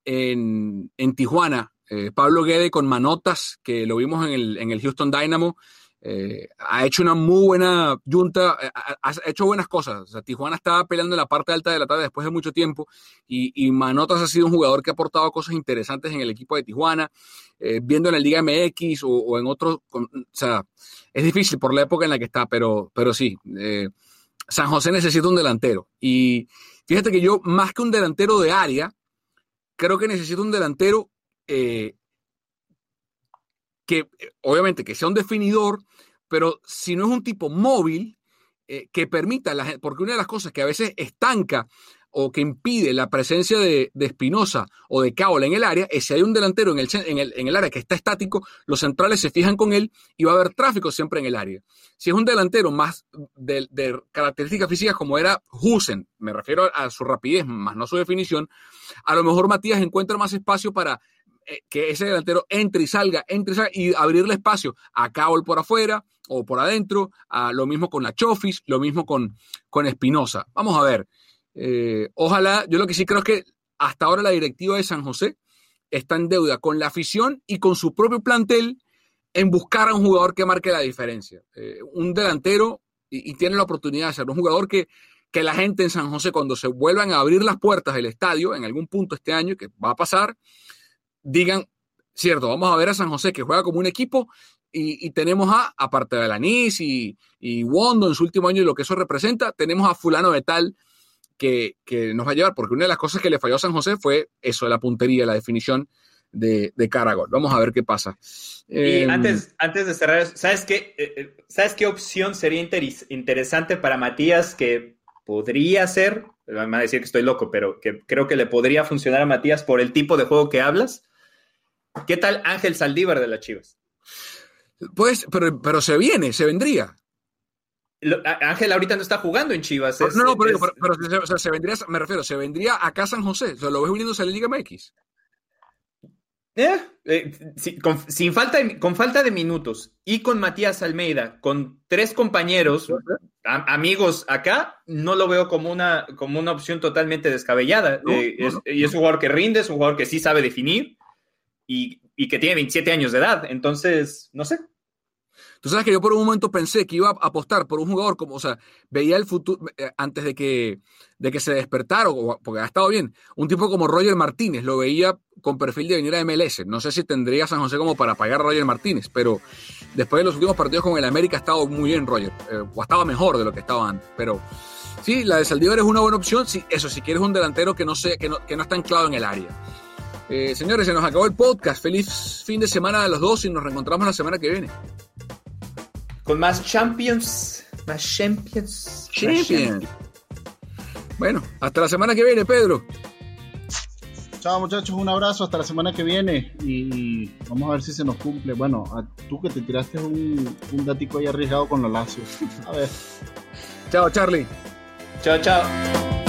en, en Tijuana, Pablo Guede con Manotas, que lo vimos en el, en el Houston Dynamo, eh, ha hecho una muy buena junta, eh, ha, hecho buenas cosas. O sea, Tijuana estaba peleando en la parte alta de la tabla después de mucho tiempo y, Manotas ha sido un jugador que ha aportado cosas interesantes en el equipo de Tijuana, eh, viendo en la Liga MX o, en otros. O sea, es difícil por la época en la que está, pero, pero sí. San José necesita un delantero. Y fíjate que yo, más que un delantero de área, creo que necesito un delantero que obviamente que sea un definidor, pero si no es un tipo móvil eh, que permita, la, porque una de las cosas que a veces estanca o que impide la presencia de, Espinosa o de Caola en el área es si hay un delantero en el, en, el, área que está estático, los centrales se fijan con él y va a haber tráfico siempre en el área. Si es un delantero más de, características físicas como era Husen, me refiero a su rapidez, más no su definición, a lo mejor Matías encuentra más espacio para eh, que ese delantero entre y salga, entre y salga y abrirle espacio a Cabol por afuera o por adentro, a, lo mismo con la Chofis, lo mismo con, con Espinosa. Vamos a ver. Eh, ojalá, yo lo que sí creo es que hasta ahora la directiva de San José está en deuda con la afición y con su propio plantel en buscar a un jugador que marque la diferencia. Eh, un delantero, y, tiene la oportunidad de ser un jugador que, que la gente en San José, cuando se vuelvan a abrir las puertas del estadio en algún punto este año, que va a pasar, digan, cierto, vamos a ver a San José que juega como un equipo y, tenemos a, aparte de Alanis y, y Wondo en su último año y lo que eso representa, tenemos a fulano de tal que, nos va a llevar, porque una de las cosas que le falló a San José fue eso de la puntería, la definición de, de Caragol. Vamos a ver qué pasa. Y em, antes, antes de cerrar, ¿sabes qué, eh, eh, ¿sabes qué opción sería interesante para Matías que podría ser? Me van a decir que estoy loco, pero que creo que le podría funcionar a Matías por el tipo de juego que hablas. ¿Qué tal Ángel Saldívar de las Chivas? Pues, pero, pero se viene, se vendría. Ángel ahorita no está jugando en Chivas. no, no, pero, pero, se vendría, me refiero, se vendría acá a San José. O sea, lo ves uniéndose a la Liga MX. Eh, eh sin falta con falta de minutos y con Matías Almeida, con tres compañeros, amigos acá, no lo veo como una, como una opción totalmente descabellada. Eh, y es un jugador que rinde, es un jugador que sí sabe definir y, que tiene 27 años de edad. Entonces, no sé. Tú sabes que yo por un momento pensé que iba a apostar por un jugador como, o sea, veía el futuro, eh, antes de que, de que se despertara, porque ha estado bien, un tipo como Roger Martínez, lo veía con perfil de venir a MLS. No sé si tendría San José como para pagar a Roger Martínez, pero después de los últimos partidos con el América ha estado muy bien Roger, eh, o estaba mejor de lo que estaba antes, pero sí, la de Saldívar es una buena opción, sí, eso, si quieres un delantero que no, sea, que no, que no está anclado en el área. Eh, señores, se nos acabó el podcast. Feliz fin de semana a los dos y nos reencontramos la semana que viene. Con más Champions. Más Champions. Champions. Bueno, hasta la semana que viene, Pedro. Chao muchachos, un abrazo, hasta la semana que viene y vamos a ver si se nos cumple. Bueno, tú que te tiraste un, un datico ahí arriesgado con los lacios. A ver. Chao, Charlie. Chao, chao.